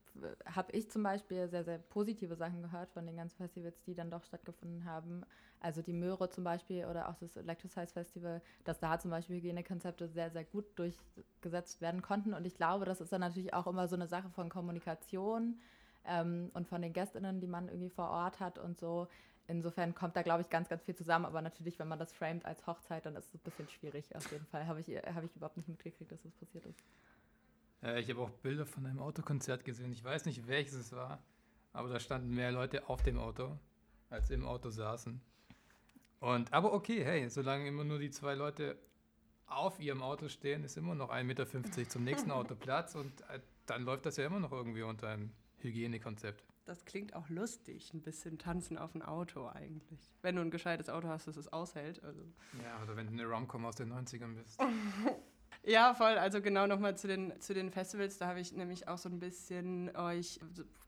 C: habe ich zum Beispiel sehr, sehr positive Sachen gehört von den ganzen Festivals, die dann doch stattgefunden haben. Also die Möhre zum Beispiel oder auch das Electrosize Festival, dass da zum Beispiel Hygienekonzepte sehr, sehr gut durchgesetzt werden konnten. Und ich glaube, das ist dann natürlich auch immer so eine Sache von Kommunikation ähm, und von den GästInnen, die man irgendwie vor Ort hat und so. Insofern kommt da, glaube ich, ganz, ganz viel zusammen. Aber natürlich, wenn man das framet als Hochzeit, dann ist es ein bisschen schwierig. Auf jeden Fall habe ich, hab ich überhaupt nicht mitgekriegt, dass das passiert ist.
B: Äh, ich habe auch Bilder von einem Autokonzert gesehen. Ich weiß nicht, welches es war, aber da standen mehr Leute auf dem Auto, als im Auto saßen. Und, aber okay, hey, solange immer nur die zwei Leute auf ihrem Auto stehen, ist immer noch 1,50 Meter zum nächsten Auto Platz und äh, dann läuft das ja immer noch irgendwie unter einem Hygienekonzept.
A: Das klingt auch lustig, ein bisschen tanzen auf ein Auto eigentlich. Wenn du ein gescheites Auto hast, das es aushält. Also.
B: Ja, oder wenn du eine Romcom aus den 90ern bist.
A: Ja, voll. Also genau nochmal zu den, zu den Festivals. Da habe ich nämlich auch so ein bisschen euch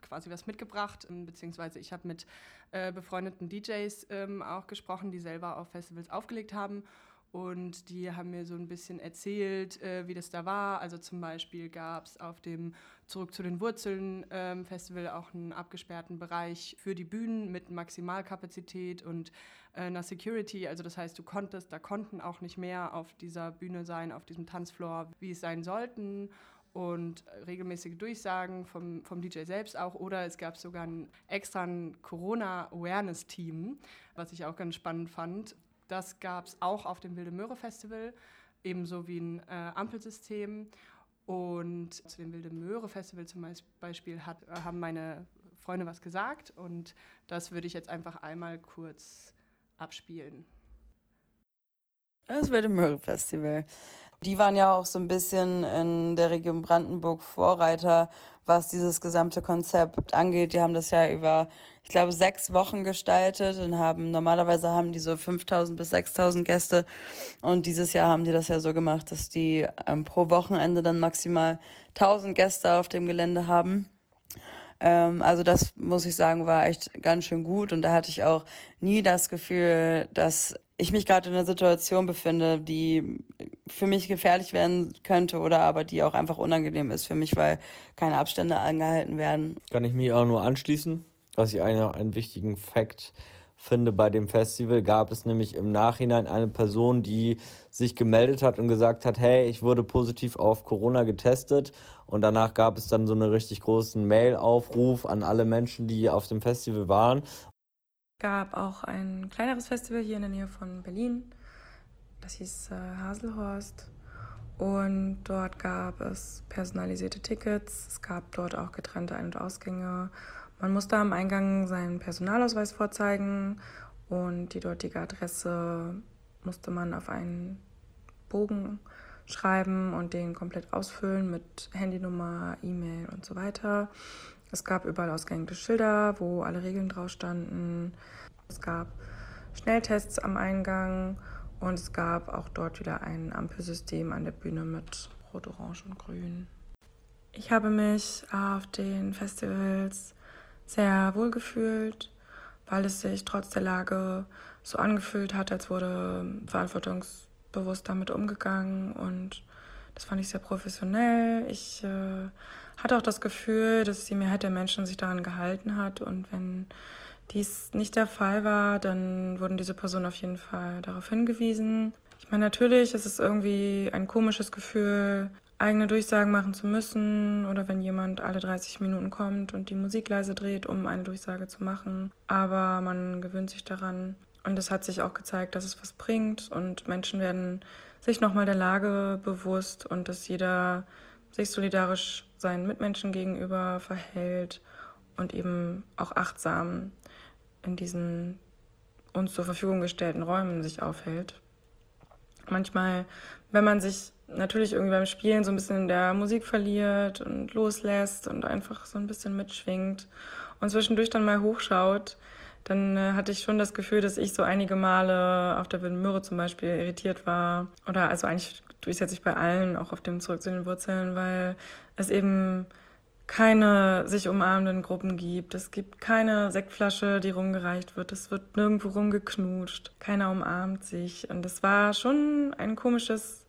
A: quasi was mitgebracht. Ähm, beziehungsweise ich habe mit äh, befreundeten DJs ähm, auch gesprochen, die selber auf Festivals aufgelegt haben. Und die haben mir so ein bisschen erzählt, äh, wie das da war. Also zum Beispiel gab es auf dem Zurück zu den Wurzeln ähm, Festival auch einen abgesperrten Bereich für die Bühnen mit Maximalkapazität und äh, einer Security. Also das heißt, du konntest, da konnten auch nicht mehr auf dieser Bühne sein, auf diesem Tanzfloor, wie es sein sollten und regelmäßige Durchsagen vom, vom DJ selbst auch. Oder es gab sogar ein extra Corona-Awareness-Team, was ich auch ganz spannend fand. Das gab es auch auf dem Wilde Möhre Festival, ebenso wie ein äh, Ampelsystem. Und zu dem Wilde Möhre Festival zum Beispiel hat, haben meine Freunde was gesagt und das würde ich jetzt einfach einmal kurz abspielen.
E: Das Wilde Möhre Festival. Die waren ja auch so ein bisschen in der Region Brandenburg Vorreiter, was dieses gesamte Konzept angeht. Die haben das ja über, ich glaube, sechs Wochen gestaltet und haben, normalerweise haben die so 5000 bis 6000 Gäste. Und dieses Jahr haben die das ja so gemacht, dass die ähm, pro Wochenende dann maximal 1000 Gäste auf dem Gelände haben. Ähm, also das muss ich sagen, war echt ganz schön gut und da hatte ich auch nie das Gefühl, dass ich mich gerade in einer Situation befinde, die für mich gefährlich werden könnte oder aber die auch einfach unangenehm ist für mich, weil keine Abstände angehalten werden.
F: Kann ich mich auch nur anschließen. Was ich einer einen wichtigen Fakt finde bei dem Festival, gab es nämlich im Nachhinein eine Person, die sich gemeldet hat und gesagt hat, hey, ich wurde positiv auf Corona getestet. Und danach gab es dann so einen richtig großen Mail-Aufruf an alle Menschen, die auf dem Festival waren.
G: Gab auch ein kleineres Festival hier in der Nähe von Berlin. Das hieß äh, Haselhorst. Und dort gab es personalisierte Tickets. Es gab dort auch getrennte Ein- und Ausgänge. Man musste am Eingang seinen Personalausweis vorzeigen und die dortige Adresse musste man auf einen Bogen schreiben und den komplett ausfüllen mit Handynummer, E-Mail und so weiter. Es gab überall ausgehängte Schilder, wo alle Regeln drauf standen. Es gab Schnelltests am Eingang und es gab auch dort wieder ein Ampelsystem an der Bühne mit Rot, Orange und Grün. Ich habe mich auf den Festivals sehr wohl gefühlt, weil es sich trotz der Lage so angefühlt hat, als wurde verantwortungsbewusst damit umgegangen und das fand ich sehr professionell. Ich äh, hatte auch das Gefühl, dass die Mehrheit der Menschen sich daran gehalten hat und wenn dies nicht der Fall war, dann wurden diese Personen auf jeden Fall darauf hingewiesen. Ich meine, natürlich ist es irgendwie ein komisches Gefühl, eigene Durchsagen machen zu müssen oder wenn jemand alle 30 Minuten kommt und die Musik leise dreht, um eine Durchsage zu machen. Aber man gewöhnt sich daran und es hat sich auch gezeigt, dass es was bringt und Menschen werden sich nochmal der Lage bewusst und dass jeder sich solidarisch seinen Mitmenschen gegenüber verhält und eben auch achtsam in diesen uns zur Verfügung gestellten Räumen sich aufhält. Manchmal, wenn man sich natürlich irgendwie beim Spielen so ein bisschen in der Musik verliert und loslässt und einfach so ein bisschen mitschwingt und zwischendurch dann mal hochschaut, dann äh, hatte ich schon das Gefühl, dass ich so einige Male auf der Wilden Möhre zum Beispiel irritiert war. Oder also eigentlich durchsetze ich bei allen, auch auf dem Zurück zu den Wurzeln, weil es eben keine sich umarmenden Gruppen gibt. Es gibt keine Sektflasche, die rumgereicht wird. Es wird nirgendwo rumgeknutscht. Keiner umarmt sich. Und es war schon ein komisches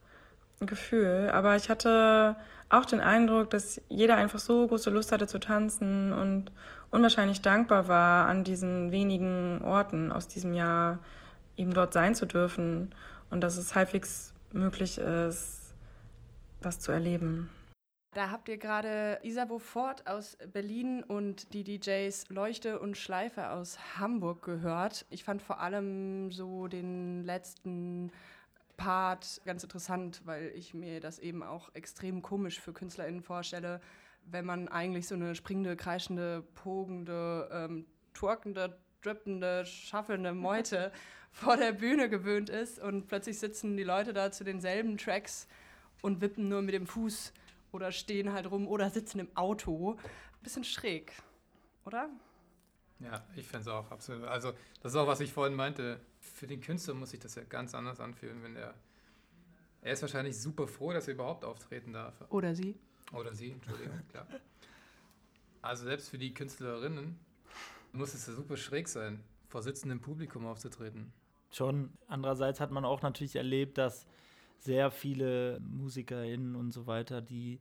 G: Gefühl. Aber ich hatte auch den Eindruck, dass jeder einfach so große Lust hatte zu tanzen und unwahrscheinlich dankbar war, an diesen wenigen Orten aus diesem Jahr eben dort sein zu dürfen und dass es halbwegs möglich ist, das zu erleben.
A: Da habt ihr gerade Isabo Ford aus Berlin und die DJs Leuchte und Schleife aus Hamburg gehört. Ich fand vor allem so den letzten Part ganz interessant, weil ich mir das eben auch extrem komisch für KünstlerInnen vorstelle, wenn man eigentlich so eine springende, kreischende, pogende, ähm, twerkende, drippende, schaffelnde Meute vor der Bühne gewöhnt ist und plötzlich sitzen die Leute da zu denselben Tracks und wippen nur mit dem Fuß oder stehen halt rum oder sitzen im Auto. Bisschen schräg, oder?
B: Ja, ich finde es auch absolut. Also, das ist auch, was ich vorhin meinte. Für den Künstler muss sich das ja ganz anders anfühlen, wenn der. Er ist wahrscheinlich super froh, dass er überhaupt auftreten darf.
A: Oder sie.
B: Oder sie, Entschuldigung, klar. Also, selbst für die Künstlerinnen muss es ja super schräg sein, vor sitzendem Publikum aufzutreten.
D: Schon. Andererseits hat man auch natürlich erlebt, dass sehr viele MusikerInnen und so weiter, die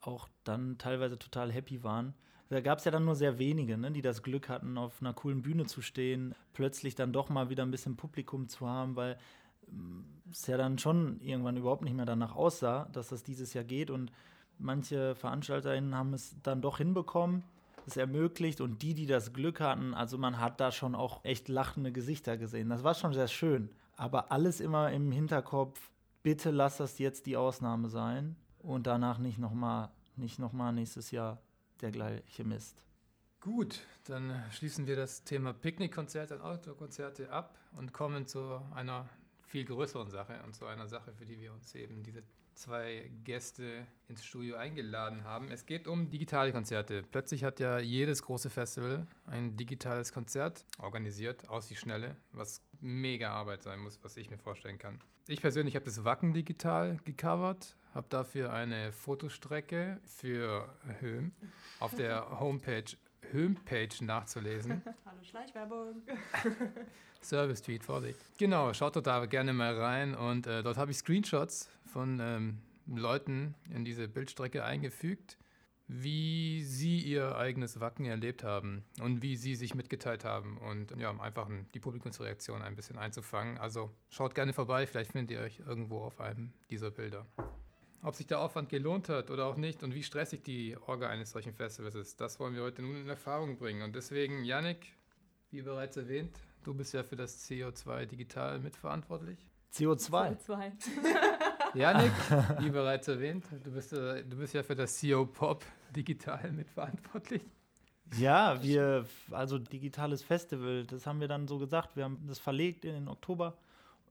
D: auch dann teilweise total happy waren. Da gab es ja dann nur sehr wenige, ne, die das Glück hatten, auf einer coolen Bühne zu stehen, plötzlich dann doch mal wieder ein bisschen Publikum zu haben, weil mm, es ja dann schon irgendwann überhaupt nicht mehr danach aussah, dass das dieses Jahr geht. Und manche VeranstalterInnen haben es dann doch hinbekommen, es ermöglicht. Und die, die das Glück hatten, also man hat da schon auch echt lachende Gesichter gesehen. Das war schon sehr schön. Aber alles immer im Hinterkopf, bitte lass das jetzt die Ausnahme sein und danach nicht nochmal nicht noch mal nächstes Jahr der gleiche Mist.
B: Gut, dann schließen wir das Thema Picknickkonzerte und Outdoor-Konzerte ab und kommen zu einer viel größeren Sache und zu einer Sache, für die wir uns eben diese zwei Gäste ins Studio eingeladen haben. Es geht um digitale Konzerte. Plötzlich hat ja jedes große Festival ein digitales Konzert organisiert, aus die Schnelle, was mega Arbeit sein muss, was ich mir vorstellen kann. Ich persönlich habe das Wacken digital gecovert, habe dafür eine Fotostrecke für Höhm auf der Homepage Homepage nachzulesen.
A: Hallo Schleichwerbung.
B: Service Tweet, Vorsicht. Genau, schaut dort da gerne mal rein und äh, dort habe ich Screenshots von ähm, Leuten in diese Bildstrecke eingefügt. wie sie ihr eigenes Wacken erlebt haben und wie sie sich mitgeteilt haben und ja, um einfach die Publikumsreaktion ein bisschen einzufangen. Also schaut gerne vorbei, vielleicht findet ihr euch irgendwo auf einem dieser Bilder. Ob sich der Aufwand gelohnt hat oder auch nicht und wie stressig die Orga eines solchen Festivals ist, das wollen wir heute nun in Erfahrung bringen. Und deswegen, Yannick, wie bereits erwähnt, du bist ja für das CO2 digital mitverantwortlich.
D: CO2.
C: CO2.
B: Janik, wie bereits erwähnt, du bist, äh, du bist ja für das CO Pop digital mitverantwortlich.
D: Ja, wir, also digitales Festival, das haben wir dann so gesagt. Wir haben das verlegt in den Oktober.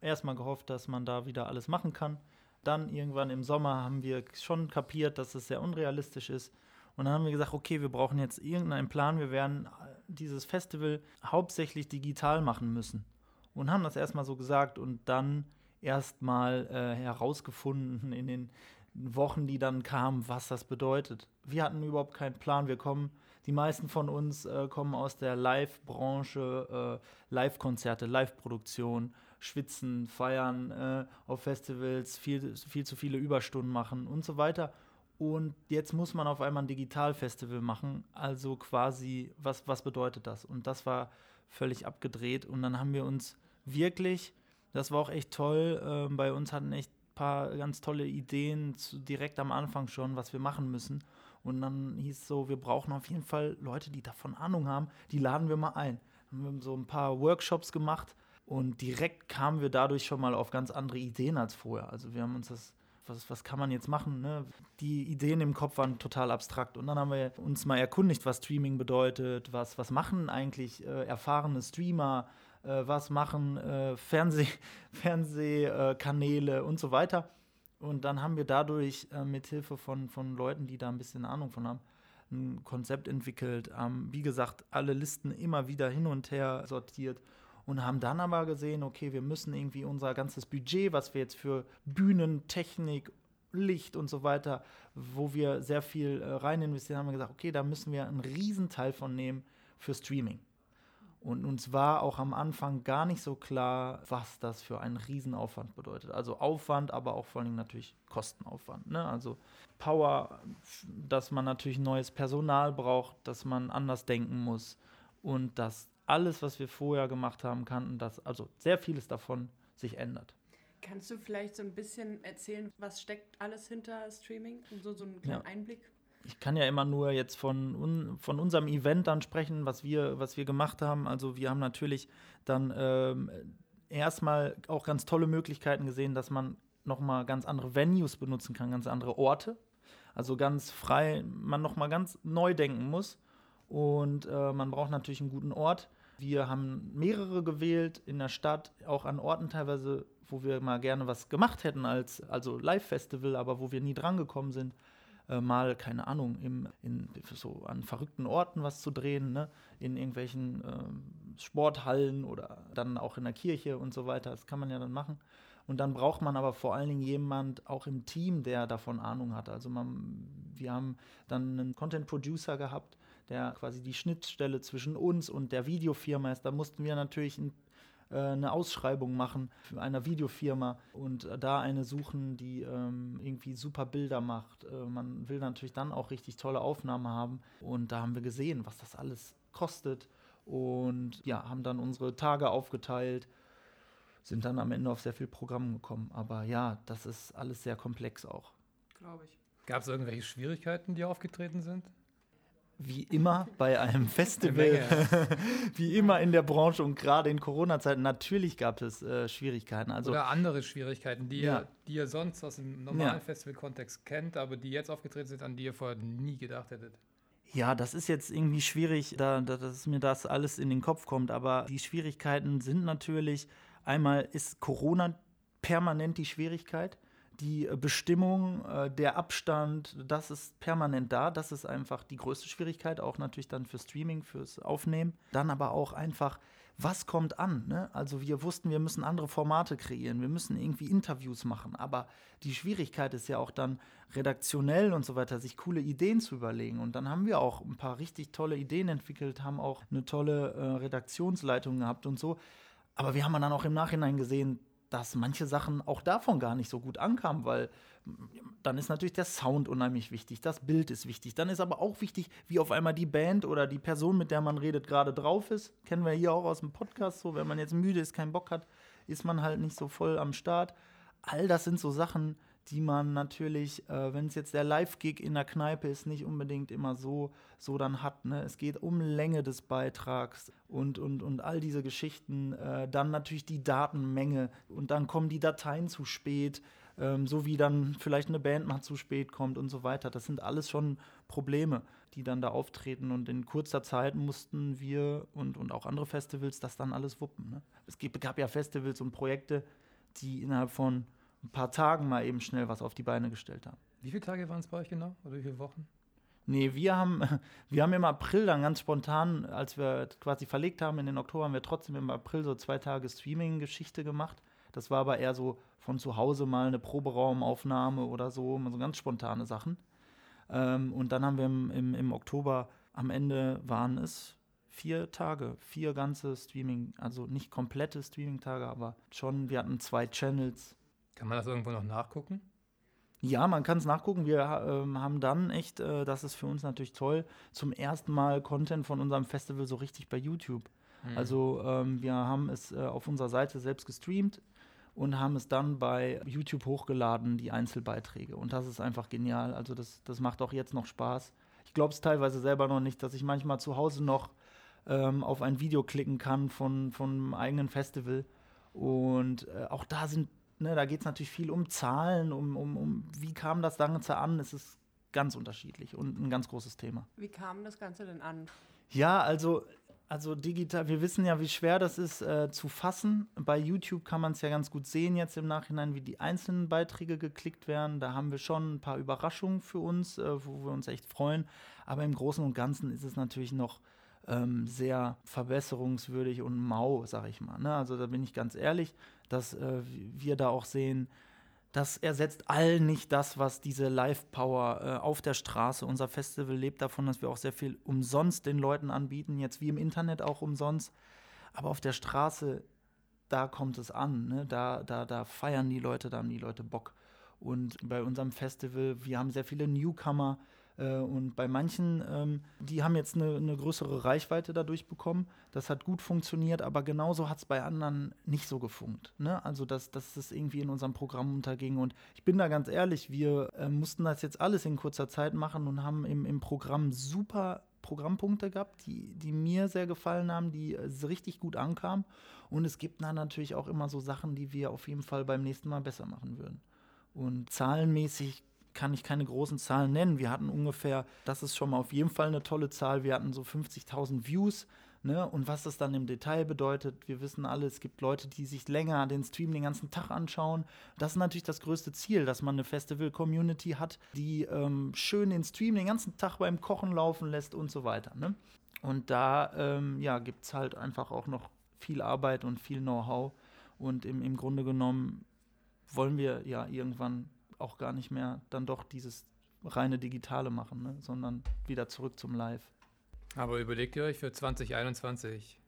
D: Erstmal gehofft, dass man da wieder alles machen kann. Dann irgendwann im Sommer haben wir schon kapiert, dass es sehr unrealistisch ist. Und dann haben wir gesagt, okay, wir brauchen jetzt irgendeinen Plan. Wir werden dieses Festival hauptsächlich digital machen müssen. Und haben das erstmal so gesagt und dann erstmal äh, herausgefunden in den Wochen, die dann kamen, was das bedeutet. Wir hatten überhaupt keinen Plan. Wir kommen, die meisten von uns äh, kommen aus der Live-Branche, äh, Live-Konzerte, Live-Produktion, schwitzen, feiern äh, auf Festivals, viel, viel zu viele Überstunden machen und so weiter. Und jetzt muss man auf einmal ein Digitalfestival machen. Also quasi, was, was bedeutet das? Und das war völlig abgedreht. Und dann haben wir uns wirklich das war auch echt toll. Ähm, bei uns hatten echt ein paar ganz tolle Ideen zu, direkt am Anfang schon, was wir machen müssen. Und dann hieß es so, wir brauchen auf jeden Fall Leute, die davon Ahnung haben, die laden wir mal ein. Dann haben wir so ein paar Workshops gemacht und direkt kamen wir dadurch schon mal auf ganz andere Ideen als vorher. Also wir haben uns das, was, was kann man jetzt machen? Ne? Die Ideen im Kopf waren total abstrakt. Und dann haben wir uns mal erkundigt, was Streaming bedeutet, was, was machen eigentlich äh, erfahrene Streamer, äh, was machen äh, Fernseh, Fernsehkanäle und so weiter. Und dann haben wir dadurch äh, mit Hilfe von, von Leuten, die da ein bisschen Ahnung von haben, ein Konzept entwickelt. Ähm, wie gesagt, alle Listen immer wieder hin und her sortiert und haben dann aber gesehen, okay, wir müssen irgendwie unser ganzes Budget, was wir jetzt für Bühnen, Technik, Licht und so weiter, wo wir sehr viel äh, rein investieren, haben wir gesagt, okay, da müssen wir einen Riesenteil von nehmen für Streaming. Und uns war auch am Anfang gar nicht so klar, was das für einen Riesenaufwand bedeutet. Also Aufwand, aber auch vor allem natürlich Kostenaufwand. Ne? Also Power, dass man natürlich neues Personal braucht, dass man anders denken muss und dass alles, was wir vorher gemacht haben, kannten, dass also sehr vieles davon sich ändert.
A: Kannst du vielleicht so ein bisschen erzählen, was steckt alles hinter Streaming? So, so einen kleinen ja. Einblick?
D: ich kann ja immer nur jetzt von, un, von unserem Event dann sprechen, was wir, was wir gemacht haben. Also wir haben natürlich dann ähm, erstmal auch ganz tolle Möglichkeiten gesehen, dass man nochmal ganz andere Venues benutzen kann, ganz andere Orte. Also ganz frei, man nochmal ganz neu denken muss. Und äh, man braucht natürlich einen guten Ort. Wir haben mehrere gewählt in der Stadt, auch an Orten teilweise, wo wir mal gerne was gemacht hätten als also Live-Festival, aber wo wir nie drangekommen sind äh, mal, keine Ahnung, im, in, so an verrückten Orten was zu drehen, ne? in irgendwelchen äh, Sporthallen oder dann auch in der Kirche und so weiter. Das kann man ja dann machen. Und dann braucht man aber vor allen Dingen jemand auch im Team, der davon Ahnung hat. Also man, wir haben dann einen Content Producer gehabt, der quasi die Schnittstelle zwischen uns und der Videofirma ist. Da mussten wir natürlich ein äh, eine Ausschreibung machen für eine Videofirma und da eine suchen, die ähm, irgendwie super Bilder macht. Äh, man will natürlich dann auch richtig tolle Aufnahmen haben und da haben wir gesehen, was das alles kostet und ja, haben dann unsere Tage aufgeteilt, sind dann am Ende auf sehr viel Programm gekommen. Aber ja, das ist alles sehr komplex auch.
A: Glaube ich.
B: Gab es irgendwelche Schwierigkeiten, die aufgetreten sind?
D: Wie immer bei einem Festival, wie immer in der Branche und gerade in Corona-Zeiten, natürlich gab es äh, Schwierigkeiten. Also,
B: Oder andere Schwierigkeiten, die, ja. ihr, die ihr sonst aus dem normalen ja. Festival-Kontext kennt, aber die jetzt aufgetreten sind, an die ihr vorher nie gedacht hättet.
D: Ja, das ist jetzt irgendwie schwierig, da, da, dass mir das alles in den Kopf kommt, aber die Schwierigkeiten sind natürlich, einmal ist Corona permanent die Schwierigkeit die äh, Bestimmung, äh, der Abstand, das ist permanent da. Das ist einfach die größte Schwierigkeit, auch natürlich dann für Streaming, fürs Aufnehmen. Dann aber auch einfach, was kommt an? Ne? Also wir wussten, wir müssen andere Formate kreieren, wir müssen irgendwie Interviews machen. Aber die Schwierigkeit ist ja auch dann redaktionell und so weiter, sich coole Ideen zu überlegen. Und dann haben wir auch ein paar richtig tolle Ideen entwickelt, haben auch eine tolle äh, Redaktionsleitung gehabt und so. Aber wir haben dann auch im Nachhinein gesehen, dass manche Sachen auch davon gar nicht so gut ankamen, weil dann ist natürlich der Sound unheimlich wichtig, das Bild ist wichtig. Dann ist aber auch wichtig, wie auf einmal die Band oder die Person, mit der man redet, gerade drauf ist. Kennen wir hier auch aus dem Podcast so, wenn man jetzt müde ist, keinen Bock hat, ist man halt nicht so voll am Start. All das sind so Sachen, die man natürlich, äh, wenn es jetzt der Live-Gig in der Kneipe ist, nicht unbedingt immer so, so dann hat. Ne? Es geht um Länge des Beitrags und, und, und all diese Geschichten. Äh, dann natürlich die Datenmenge und dann kommen die Dateien zu spät, ähm, so wie dann vielleicht eine Band mal zu spät kommt und so weiter. Das sind alles schon Probleme, die dann da auftreten und in kurzer Zeit mussten wir und, und auch andere Festivals das dann alles wuppen. Ne? Es gab ja Festivals und Projekte, die innerhalb von ein paar Tagen mal eben schnell was auf die Beine gestellt haben.
B: Wie viele Tage waren es bei euch genau? Oder wie viele Wochen?
D: Nee, wir haben, wir haben im April dann ganz spontan, als wir quasi verlegt haben in den Oktober, haben wir trotzdem im April so zwei Tage Streaming-Geschichte gemacht. Das war aber eher so von zu Hause mal eine Proberaumaufnahme oder so, so ganz spontane Sachen. Ähm, und dann haben wir im, im, im Oktober, am Ende waren es vier Tage, vier ganze Streaming, also nicht komplette Streaming-Tage, aber schon, wir hatten zwei Channels,
B: kann man das irgendwo noch nachgucken?
D: Ja, man kann es nachgucken. Wir ähm, haben dann echt, äh, das ist für uns natürlich toll, zum ersten Mal Content von unserem Festival so richtig bei YouTube. Mhm. Also ähm, wir haben es äh, auf unserer Seite selbst gestreamt und haben es dann bei YouTube hochgeladen, die Einzelbeiträge. Und das ist einfach genial. Also das, das macht auch jetzt noch Spaß. Ich glaube es teilweise selber noch nicht, dass ich manchmal zu Hause noch ähm, auf ein Video klicken kann von, von einem eigenen Festival. Und äh, auch da sind ne, da geht es natürlich viel um Zahlen, um, um, um wie kam das Ganze an. Es ist ganz unterschiedlich und ein ganz großes Thema.
A: Wie kam das Ganze denn an?
D: Ja, also, also digital, wir wissen ja, wie schwer das ist äh, zu fassen. Bei YouTube kann man es ja ganz gut sehen jetzt im Nachhinein, wie die einzelnen Beiträge geklickt werden. Da haben wir schon ein paar Überraschungen für uns, äh, wo wir uns echt freuen. Aber im Großen und Ganzen ist es natürlich noch ähm, sehr verbesserungswürdig und mau, sag ich mal. Ne? Also da bin ich ganz ehrlich dass äh, wir da auch sehen, das ersetzt all nicht das, was diese Live-Power äh, auf der Straße, unser Festival lebt davon, dass wir auch sehr viel umsonst den Leuten anbieten, jetzt wie im Internet auch umsonst. Aber auf der Straße, da kommt es an, ne? da, da, da feiern die Leute, da haben die Leute Bock. Und bei unserem Festival, wir haben sehr viele Newcomer, und bei manchen, ähm, die haben jetzt eine, eine, größere Reichweite dadurch bekommen. Das hat gut funktioniert, aber genauso hat es bei anderen nicht so gefunkt. Ne? Also, dass, dass es irgendwie in unserem Programm unterging. Und ich bin da ganz ehrlich, wir äh, mussten das jetzt alles in kurzer Zeit machen und haben im, im Programm super Programmpunkte gehabt, die, die mir sehr gefallen haben, die äh, richtig gut ankamen. Und es gibt dann natürlich auch immer so Sachen, die wir auf jeden Fall beim nächsten Mal besser machen würden. Und zahlenmäßig kann ich keine großen Zahlen nennen. Wir hatten ungefähr, das ist schon mal auf jeden Fall eine tolle Zahl, wir hatten so 50.000 Views. Ne? Und was das dann im Detail bedeutet, wir wissen alle, es gibt Leute, die sich länger den Stream den ganzen Tag anschauen. Das ist natürlich das größte Ziel, dass man eine Festival-Community hat, die ähm, schön den Stream den ganzen Tag beim Kochen laufen lässt und so weiter. Ne? Und da ähm, ja, gibt es halt einfach auch noch viel Arbeit und viel Know-how. Und im, im Grunde genommen wollen wir ja irgendwann auch gar nicht mehr dann doch dieses reine Digitale machen, ne? sondern wieder zurück zum Live.
B: Aber überlegt ihr euch für 2021?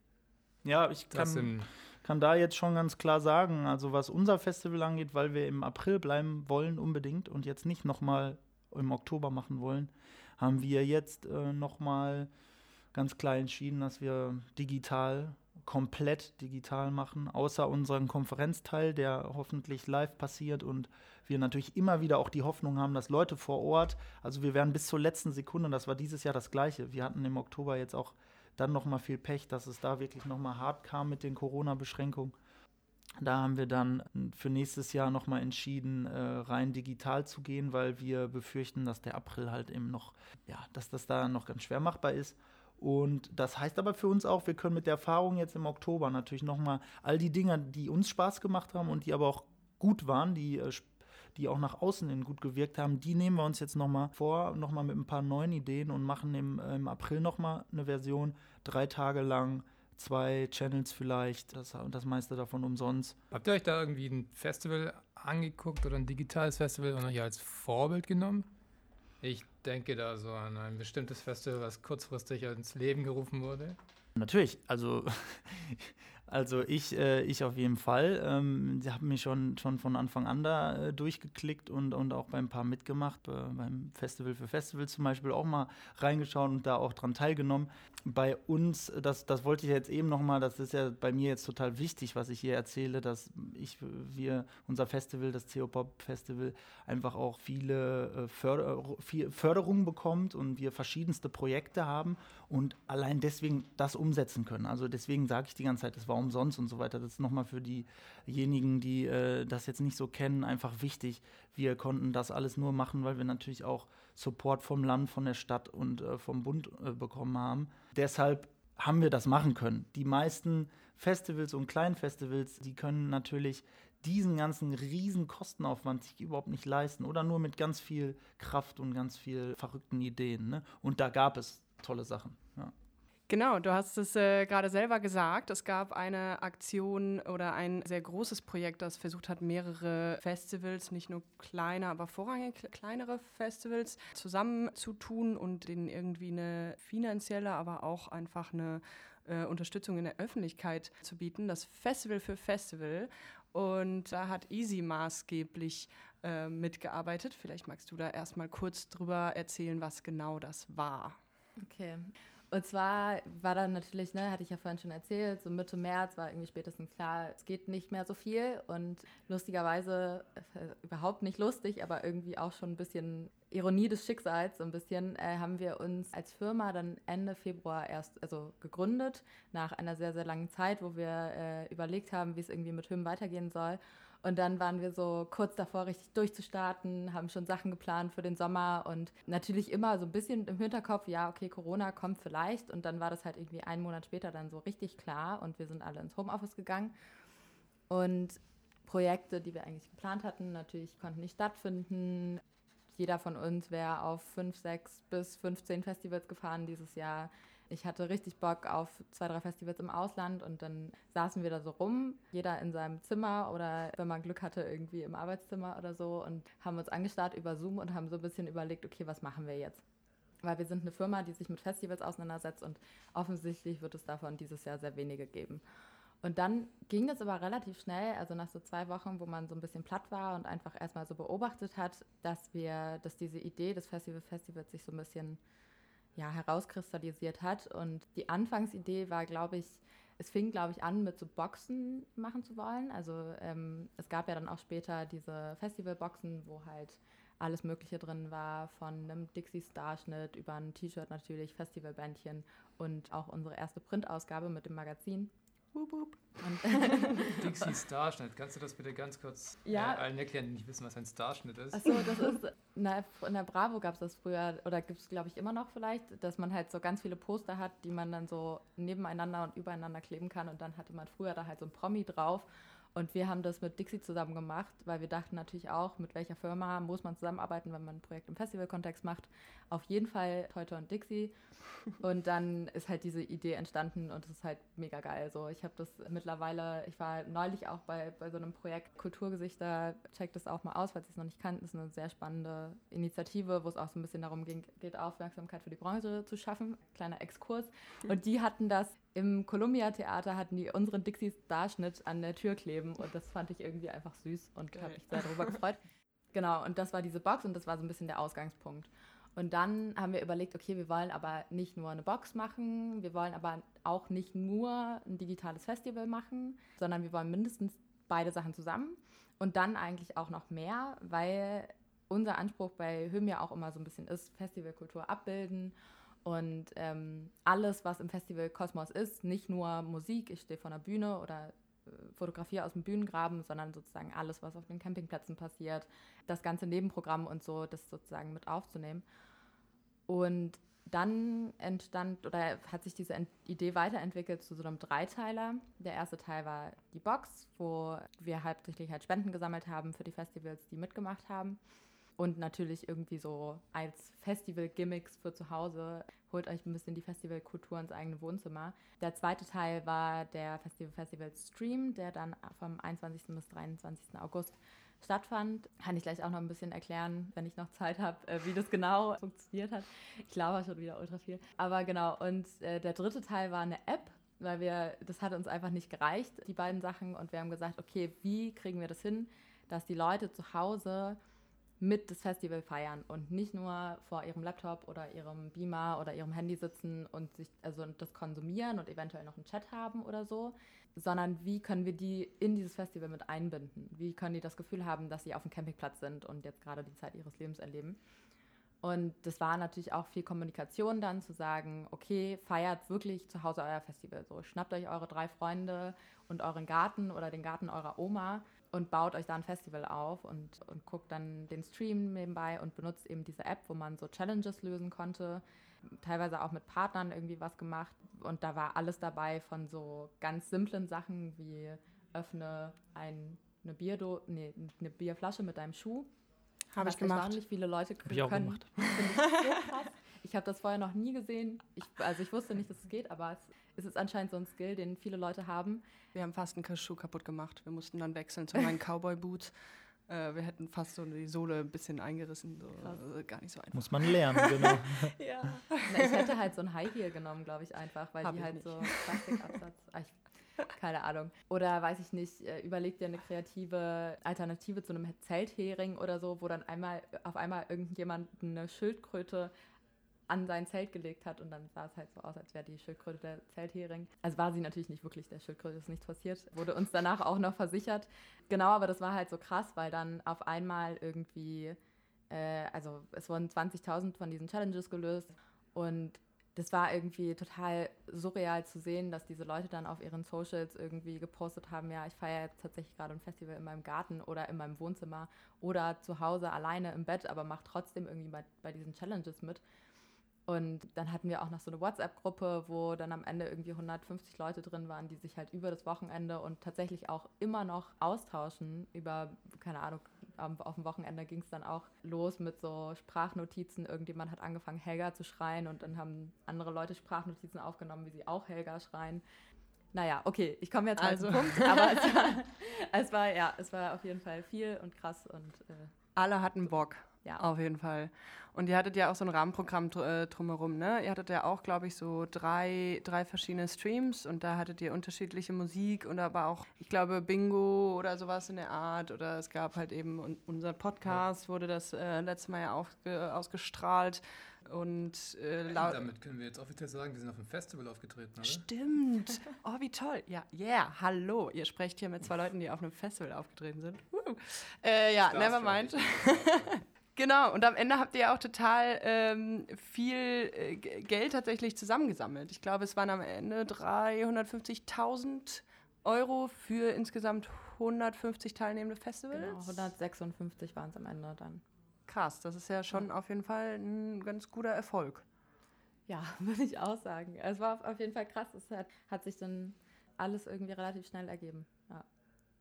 D: Ja, ich kann, kann da jetzt schon ganz klar sagen, also was unser Festival angeht, weil wir im April bleiben wollen unbedingt und jetzt nicht nochmal im Oktober machen wollen, haben wir jetzt äh, nochmal ganz klar entschieden, dass wir digital komplett digital machen, außer unseren Konferenzteil, der hoffentlich live passiert und wir natürlich immer wieder auch die Hoffnung haben, dass Leute vor Ort, also wir werden bis zur letzten Sekunde, das war dieses Jahr das gleiche. Wir hatten im Oktober jetzt auch dann noch mal viel Pech, dass es da wirklich noch mal hart kam mit den Corona-Beschränkungen. Da haben wir dann für nächstes Jahr noch mal entschieden, äh, rein digital zu gehen, weil wir befürchten, dass der April halt eben noch, ja, dass das da noch ganz schwer machbar ist. Und das heißt aber für uns auch, wir können mit der Erfahrung jetzt im Oktober natürlich nochmal all die Dinge, die uns Spaß gemacht haben und die aber auch gut waren, die, äh, die auch nach außen hin gut gewirkt haben, die nehmen wir uns jetzt nochmal vor, nochmal mit ein paar neuen Ideen und machen im, im April nochmal eine Version, drei Tage lang, zwei Channels vielleicht, das, das meiste davon umsonst.
B: Habt ihr euch da irgendwie ein Festival angeguckt oder ein digitales Festival und euch als Vorbild genommen? Ich denke da so an ein bestimmtes Festival, was kurzfristig ins Leben gerufen wurde.
D: Natürlich, also Also ich, äh, ich auf jeden Fall. Ähm, sie haben mich schon, schon von Anfang an da äh, durchgeklickt und, und auch beim paar mitgemacht. Äh, beim Festival für Festivals zum Beispiel auch mal reingeschaut und da auch dran teilgenommen. Bei uns, das, das wollte ich jetzt eben nochmal, das ist ja bei mir jetzt total wichtig, was ich hier erzähle, dass ich, wir, unser Festival, das CO-Pop Festival, einfach auch viele äh, Förder, Förderungen bekommt und wir verschiedenste Projekte haben und allein deswegen das umsetzen können. Also deswegen sage ich die ganze Zeit, das war umsonst und so weiter. Das ist nochmal für diejenigen, die äh, das jetzt nicht so kennen, einfach wichtig. Wir konnten das alles nur machen, weil wir natürlich auch Support vom Land, von der Stadt und äh, vom Bund äh, bekommen haben. Deshalb haben wir das machen können. Die meisten Festivals und Kleinfestivals, die können natürlich diesen ganzen riesen Kostenaufwand sich überhaupt nicht leisten oder nur mit ganz viel Kraft und ganz viel verrückten Ideen. Ne? Und da gab es tolle Sachen. Ja.
A: Genau, du hast es äh, gerade selber gesagt. Es gab eine Aktion oder ein sehr großes Projekt, das versucht hat, mehrere Festivals, nicht nur kleine, aber vorrangig kleinere Festivals zusammenzutun und denen irgendwie eine finanzielle, aber auch einfach eine äh, Unterstützung in der Öffentlichkeit zu bieten. Das Festival für Festival. Und da hat Easy maßgeblich äh, mitgearbeitet. Vielleicht magst du da erstmal kurz drüber erzählen, was genau das war.
C: Okay. Und zwar war dann natürlich, ne, hatte ich ja vorhin schon erzählt, so Mitte März war irgendwie spätestens klar, es geht nicht mehr so viel. Und lustigerweise, äh, überhaupt nicht lustig, aber irgendwie auch schon ein bisschen Ironie des Schicksals, so ein bisschen, äh, haben wir uns als Firma dann Ende Februar erst also gegründet, nach einer sehr, sehr langen Zeit, wo wir äh, überlegt haben, wie es irgendwie mit Hymn weitergehen soll. Und dann waren wir so kurz davor, richtig durchzustarten, haben schon Sachen geplant für den Sommer und natürlich immer so ein bisschen im Hinterkopf, ja, okay, Corona kommt vielleicht. Und dann war das halt irgendwie einen Monat später dann so richtig klar und wir sind alle ins Homeoffice gegangen. Und Projekte, die wir eigentlich geplant hatten, natürlich konnten nicht stattfinden. Jeder von uns wäre auf fünf, sechs bis 15 Festivals gefahren dieses Jahr. Ich hatte richtig Bock auf zwei, drei Festivals im Ausland und dann saßen wir da so rum, jeder in seinem Zimmer oder wenn man Glück hatte, irgendwie im Arbeitszimmer oder so und haben uns angestarrt über Zoom und haben so ein bisschen überlegt, okay, was machen wir jetzt? Weil wir sind eine Firma, die sich mit Festivals auseinandersetzt und offensichtlich wird es davon dieses Jahr sehr wenige geben. Und dann ging es aber relativ schnell, also nach so zwei Wochen, wo man so ein bisschen platt war und einfach erstmal so beobachtet hat, dass wir, dass diese Idee des Festival Festivals sich so ein bisschen ja, herauskristallisiert hat. Und die Anfangsidee war, glaube ich, es fing, glaube ich, an, mit so Boxen machen zu wollen. Also ähm, es gab ja dann auch später diese Festivalboxen, wo halt alles Mögliche drin war, von einem Dixie-Starschnitt über ein T-Shirt natürlich, Festivalbändchen und auch unsere erste Printausgabe mit dem Magazin. Wup, wup.
B: Dixie Starschnitt, kannst du das bitte ganz kurz
C: ja.
B: äh, allen erklären, die nicht wissen, was ein Starschnitt ist?
C: Achso, das ist, na, in der Bravo gab es das früher, oder gibt es glaube ich immer noch vielleicht, dass man halt so ganz viele Poster hat, die man dann so nebeneinander und übereinander kleben kann und dann hatte man früher da halt so ein Promi drauf und wir haben das mit Dixie zusammen gemacht, weil wir dachten natürlich auch, mit welcher Firma muss man zusammenarbeiten, wenn man ein Projekt im Festivalkontext macht. Auf jeden Fall Teuter und Dixie. Und dann ist halt diese Idee entstanden und es ist halt mega geil. So, ich habe das mittlerweile, ich war neulich auch bei, bei so einem Projekt Kulturgesichter, checkt das auch mal aus, falls ihr es noch nicht kannt. Das ist eine sehr spannende Initiative, wo es auch so ein bisschen darum ging, geht, Aufmerksamkeit für die Branche zu schaffen. Kleiner Exkurs. Und die hatten das im Columbia Theater hatten die unseren Dixies Darschnitt an der Tür kleben und das fand ich irgendwie einfach süß und habe mich sehr darüber gefreut. Genau, und das war diese Box und das war so ein bisschen der Ausgangspunkt. Und dann haben wir überlegt, okay, wir wollen aber nicht nur eine Box machen, wir wollen aber auch nicht nur ein digitales Festival machen, sondern wir wollen mindestens beide Sachen zusammen und dann eigentlich auch noch mehr, weil unser Anspruch bei Hüm ja auch immer so ein bisschen ist, Festivalkultur abbilden und ähm, alles, was im Festival Kosmos ist, nicht nur Musik, ich stehe vor einer Bühne oder äh, fotografiere aus dem Bühnengraben, sondern sozusagen alles, was auf den Campingplätzen passiert, das ganze Nebenprogramm und so, das sozusagen mit aufzunehmen. Und dann entstand oder hat sich diese Idee weiterentwickelt zu so einem Dreiteiler. Der erste Teil war die Box, wo wir hauptsächlich halt Spenden gesammelt haben für die Festivals, die mitgemacht haben und natürlich irgendwie so als Festival-Gimmicks für zu Hause. Holt euch ein bisschen die Festivalkultur ins eigene Wohnzimmer. Der zweite Teil war der Festival Festival Stream, der dann vom 21. bis 23. August stattfand. Kann ich gleich auch noch ein bisschen erklären, wenn ich noch Zeit habe, äh, wie das genau funktioniert hat. Ich glaube schon wieder ultra viel. Aber genau, und äh, der dritte Teil war eine App, weil wir, das hat uns einfach nicht gereicht, die beiden Sachen. Und wir haben gesagt, okay, wie kriegen wir das hin, dass die Leute zu Hause mit das Festival feiern und nicht nur vor ihrem Laptop oder ihrem Beamer oder ihrem Handy sitzen und sich also das konsumieren und eventuell noch einen Chat haben oder so, sondern wie können wir die in dieses Festival mit einbinden? Wie können die das Gefühl haben, dass sie auf dem Campingplatz sind und jetzt gerade die Zeit ihres Lebens erleben? Und das war natürlich auch viel Kommunikation dann zu sagen, okay, feiert wirklich zu Hause euer Festival. So, schnappt euch eure drei Freunde und euren Garten oder den Garten eurer Oma und baut euch da ein Festival auf und, und guckt dann den Stream nebenbei und benutzt eben diese App, wo man so Challenges lösen konnte. Teilweise auch mit Partnern irgendwie was gemacht. Und da war alles dabei von so ganz simplen Sachen wie öffne ein, eine, Bierdo nee, eine Bierflasche mit deinem Schuh.
A: Habe ich gemacht.
C: nicht viele Leute
D: Hab ich auch
C: können.
D: gemacht.
C: Ich so. Ich habe das vorher noch nie gesehen. Ich, also ich wusste nicht, dass es geht, aber es, es ist anscheinend so ein Skill, den viele Leute haben.
A: Wir haben fast einen Schuh kaputt gemacht. Wir mussten dann wechseln zu meinen Cowboy-Boots. Äh, wir hätten fast so die Sohle ein bisschen eingerissen. So, äh, gar nicht so einfach.
D: Muss man lernen, genau.
A: Ja.
C: Na, ich hätte halt so ein High Heel genommen, glaube ich, einfach, weil
A: Hab
C: die
A: ich
C: halt
A: nicht.
C: so Plastikabsatz. Ah, ich, keine Ahnung. Oder weiß ich nicht, äh, überleg dir eine kreative Alternative zu einem Zelthering oder so, wo dann einmal auf einmal irgendjemand eine Schildkröte an sein Zelt gelegt hat und dann sah es halt so aus, als wäre die Schildkröte der Zelthering. Also war sie natürlich nicht wirklich, der Schildkröte ist nichts passiert. Wurde uns danach auch noch versichert. Genau, aber das war halt so krass, weil dann auf einmal irgendwie, äh, also es wurden 20.000 von diesen Challenges gelöst und das war irgendwie total surreal zu sehen, dass diese Leute dann auf ihren Socials irgendwie gepostet haben, ja, ich feiere jetzt tatsächlich gerade ein Festival in meinem Garten oder in meinem Wohnzimmer oder zu Hause alleine im Bett, aber mache trotzdem irgendwie bei, bei diesen Challenges mit. Und dann hatten wir auch noch so eine WhatsApp-Gruppe, wo dann am Ende irgendwie 150 Leute drin waren, die sich halt über das Wochenende und tatsächlich auch immer noch austauschen über, keine Ahnung, am- auf dem Wochenende ging es dann auch los mit so Sprachnotizen. Irgendjemand hat angefangen, Helga zu schreien und dann haben andere Leute Sprachnotizen aufgenommen, wie sie auch Helga schreien. Naja, okay, ich komme jetzt mal
A: Also.
C: zum Punkt, aber es war, es war, ja, es war auf jeden Fall viel und krass und äh,
A: Alle hatten Bock.
C: Ja.
A: Auf jeden Fall. Und ihr hattet ja auch so ein Rahmenprogramm dr- äh, drumherum, ne? Ihr hattet ja auch, glaube ich, so drei, drei verschiedene Streams und da hattet ihr unterschiedliche Musik und aber auch, ich glaube, Bingo oder sowas in der Art. Oder es gab halt eben un unser Podcast, wurde das äh, letzte Mal ja aufge ausgestrahlt. Und äh, laut.
B: Damit können wir jetzt offiziell sagen, wir sind auf dem Festival aufgetreten, oder?
A: Stimmt. Oh, wie toll. Ja, yeah, hallo. Ihr sprecht hier mit zwei Leuten, die auf einem Festival aufgetreten sind. Woo. Äh, ja,
B: Stars
A: Genau, und am Ende habt ihr auch total ähm, viel äh, Geld tatsächlich zusammengesammelt. Ich glaube, es waren am Ende 350.000 Euro für insgesamt 150 teilnehmende Festivals.
C: Genau, 156 waren es am Ende dann.
A: Krass, das ist ja schon auf jeden Fall ein ganz guter Erfolg.
C: Ja, würde ich auch sagen. Es war auf jeden Fall krass. Es hat, hat sich dann alles irgendwie relativ schnell ergeben.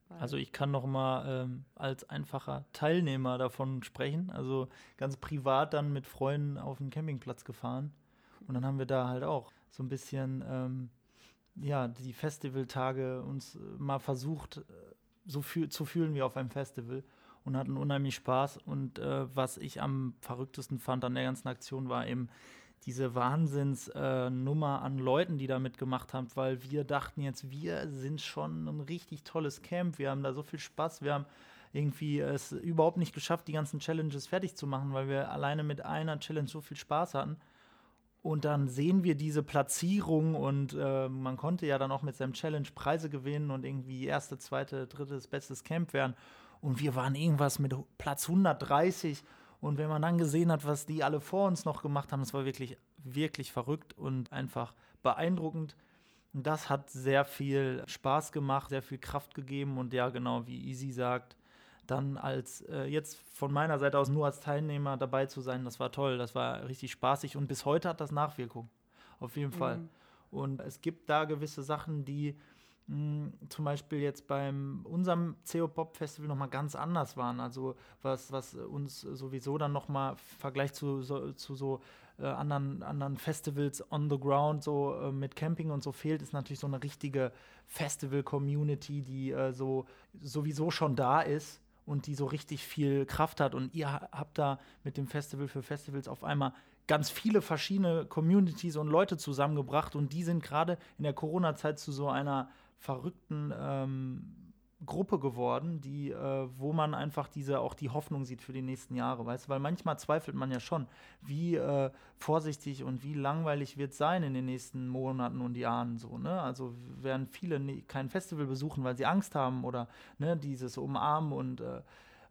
D: Also ich kann noch mal ähm, als einfacher Teilnehmer davon sprechen. Also ganz privat dann mit Freunden auf den Campingplatz gefahren. Und dann haben wir da halt auch so ein bisschen, ähm, ja, die Festivaltage uns äh, mal versucht, äh, so fühl zu fühlen wie auf einem Festival. Und hatten unheimlich Spaß. Und äh, was ich am verrücktesten fand an der ganzen Aktion war eben diese Wahnsinnsnummer äh, an Leuten, die da mitgemacht haben, weil wir dachten jetzt, wir sind schon ein richtig tolles Camp, wir haben da so viel Spaß, wir haben irgendwie es überhaupt nicht geschafft, die ganzen Challenges fertig zu machen, weil wir alleine mit einer Challenge so viel Spaß hatten. Und dann sehen wir diese Platzierung und äh, man konnte ja dann auch mit seinem Challenge Preise gewinnen und irgendwie erste, zweite, drittes, bestes Camp werden. Und wir waren irgendwas mit Platz 130. Und wenn man dann gesehen hat, was die alle vor uns noch gemacht haben, das war wirklich, wirklich verrückt und einfach beeindruckend. Und das hat sehr viel Spaß gemacht, sehr viel Kraft gegeben und ja, genau wie Easy sagt, dann als äh, jetzt von meiner Seite aus nur als Teilnehmer dabei zu sein, das war toll, das war richtig spaßig und bis heute hat das Nachwirkung. Auf jeden Fall.
A: Mhm.
D: Und es gibt da gewisse Sachen, die mh, zum Beispiel jetzt beim unserem CO Pop Festival nochmal ganz anders waren. Also was, was uns sowieso dann nochmal im Vergleich zu so, zu so äh, anderen, anderen Festivals on the ground, so äh, mit Camping und so fehlt, ist natürlich so eine richtige Festival-Community, die äh, so sowieso schon da ist und die so richtig viel Kraft hat. Und ihr ha- habt da mit dem Festival für Festivals auf einmal ganz viele verschiedene Communities und Leute zusammengebracht und die sind gerade in der Corona-Zeit zu so einer verrückten ähm, Gruppe geworden, die, äh, wo man einfach diese auch die Hoffnung sieht für die nächsten Jahre, weißt du, weil manchmal zweifelt man ja schon, wie äh, vorsichtig und wie langweilig wird es sein in den nächsten Monaten und Jahren so, ne? Also werden viele ne, kein Festival besuchen, weil sie Angst haben oder ne, dieses Umarmen und äh,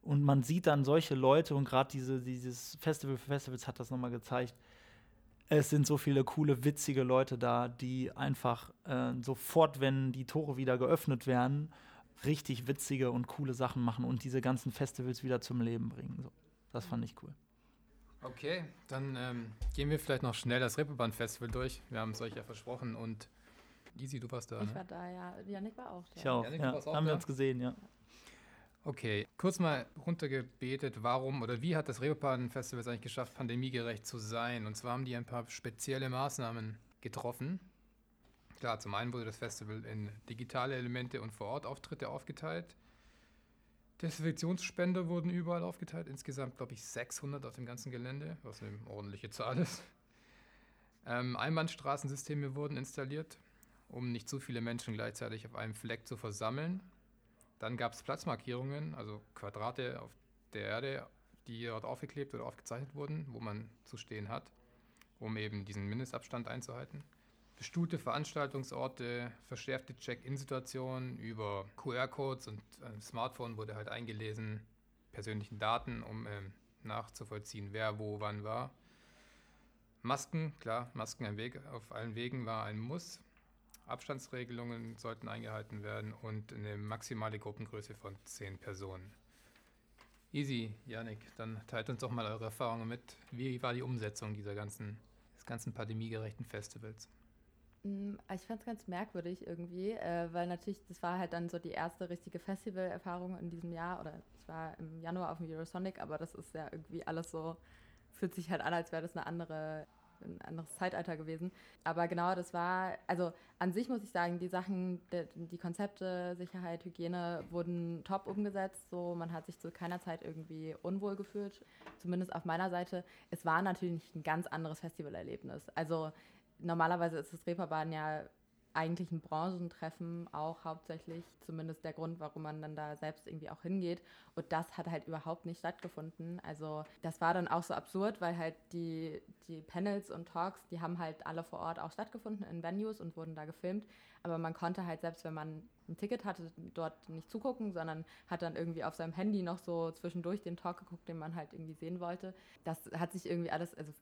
D: und man sieht dann solche Leute und gerade diese, dieses Festival für Festivals hat das nochmal gezeigt. Es sind so viele coole, witzige Leute da, die einfach äh, sofort, wenn die Tore wieder geöffnet werden, richtig witzige und coole Sachen machen und diese ganzen Festivals wieder zum Leben bringen. So, das fand ich cool.
B: Okay, dann ähm, gehen wir vielleicht noch schnell das Reeperbahn-Festival durch. Wir haben es euch ja versprochen und Easy, du warst da.
C: Ich
B: ne?
C: war da, ja. Janik war auch da.
D: Ich auch.
B: Janik, du
D: Ja,
B: warst auch
D: haben wir
B: da?
D: uns gesehen, ja.
B: Okay, kurz mal runtergebetet, warum oder wie hat das Reeperbahn-Festival es eigentlich geschafft, pandemiegerecht zu sein? Und zwar haben die ein paar spezielle Maßnahmen getroffen. Klar, zum einen wurde das Festival in digitale Elemente und Vor-Ort-Auftritte aufgeteilt. Desinfektionsspender wurden überall aufgeteilt, insgesamt glaube ich 600 auf dem ganzen Gelände, was eine ordentliche Zahl ist. Ähm, Einbahnstraßensysteme wurden installiert, um nicht zu viele Menschen gleichzeitig auf einem Fleck zu versammeln. Dann gab es Platzmarkierungen, also Quadrate auf der Erde, die dort aufgeklebt oder aufgezeichnet wurden, wo man zu stehen hat, um eben diesen Mindestabstand einzuhalten. Bestuhlte Veranstaltungsorte, verschärfte Check-in-Situationen über QR-Codes und ein Smartphone wurde halt eingelesen, persönlichen Daten, um ähm, nachzuvollziehen, wer wo wann war. Masken, klar, Masken ein Weg, auf allen Wegen war ein Muss. Abstandsregelungen sollten eingehalten werden und eine maximale Gruppengröße von 10 Personen. Easy, Janik, dann teilt uns doch mal eure Erfahrungen mit. Wie war die Umsetzung dieser ganzen, des ganzen pandemiegerechten Festivals?
C: Mm, Ich fand es ganz merkwürdig irgendwie, äh, weil natürlich, das war halt dann so die erste richtige Festivalerfahrung in diesem Jahr. Oder ich war im Januar auf dem Eurosonic, aber das ist ja irgendwie alles so, fühlt sich halt an, als wäre das eine andere, ein anderes Zeitalter gewesen. Aber genau, das war, also an sich muss ich sagen, die Sachen, die, Konzepte, Sicherheit, Hygiene wurden top umgesetzt. So, man hat sich zu keiner Zeit irgendwie unwohl gefühlt, zumindest auf meiner Seite. Es war natürlich ein ganz anderes Festivalerlebnis. Also normalerweise ist das Reeperbahn ja eigentlich ein Branchentreffen, auch hauptsächlich zumindest der Grund, warum man dann da selbst irgendwie auch hingeht. Und das hat halt überhaupt nicht stattgefunden. Also das war dann auch so absurd, weil halt die, die Panels und Talks, die haben halt alle vor Ort auch stattgefunden in Venues und wurden da gefilmt. Aber man konnte halt selbst, wenn man ein Ticket hatte, dort nicht zugucken, sondern hat dann irgendwie auf seinem Handy noch so zwischendurch den Talk geguckt, den man halt irgendwie sehen wollte. Das hat sich irgendwie alles, also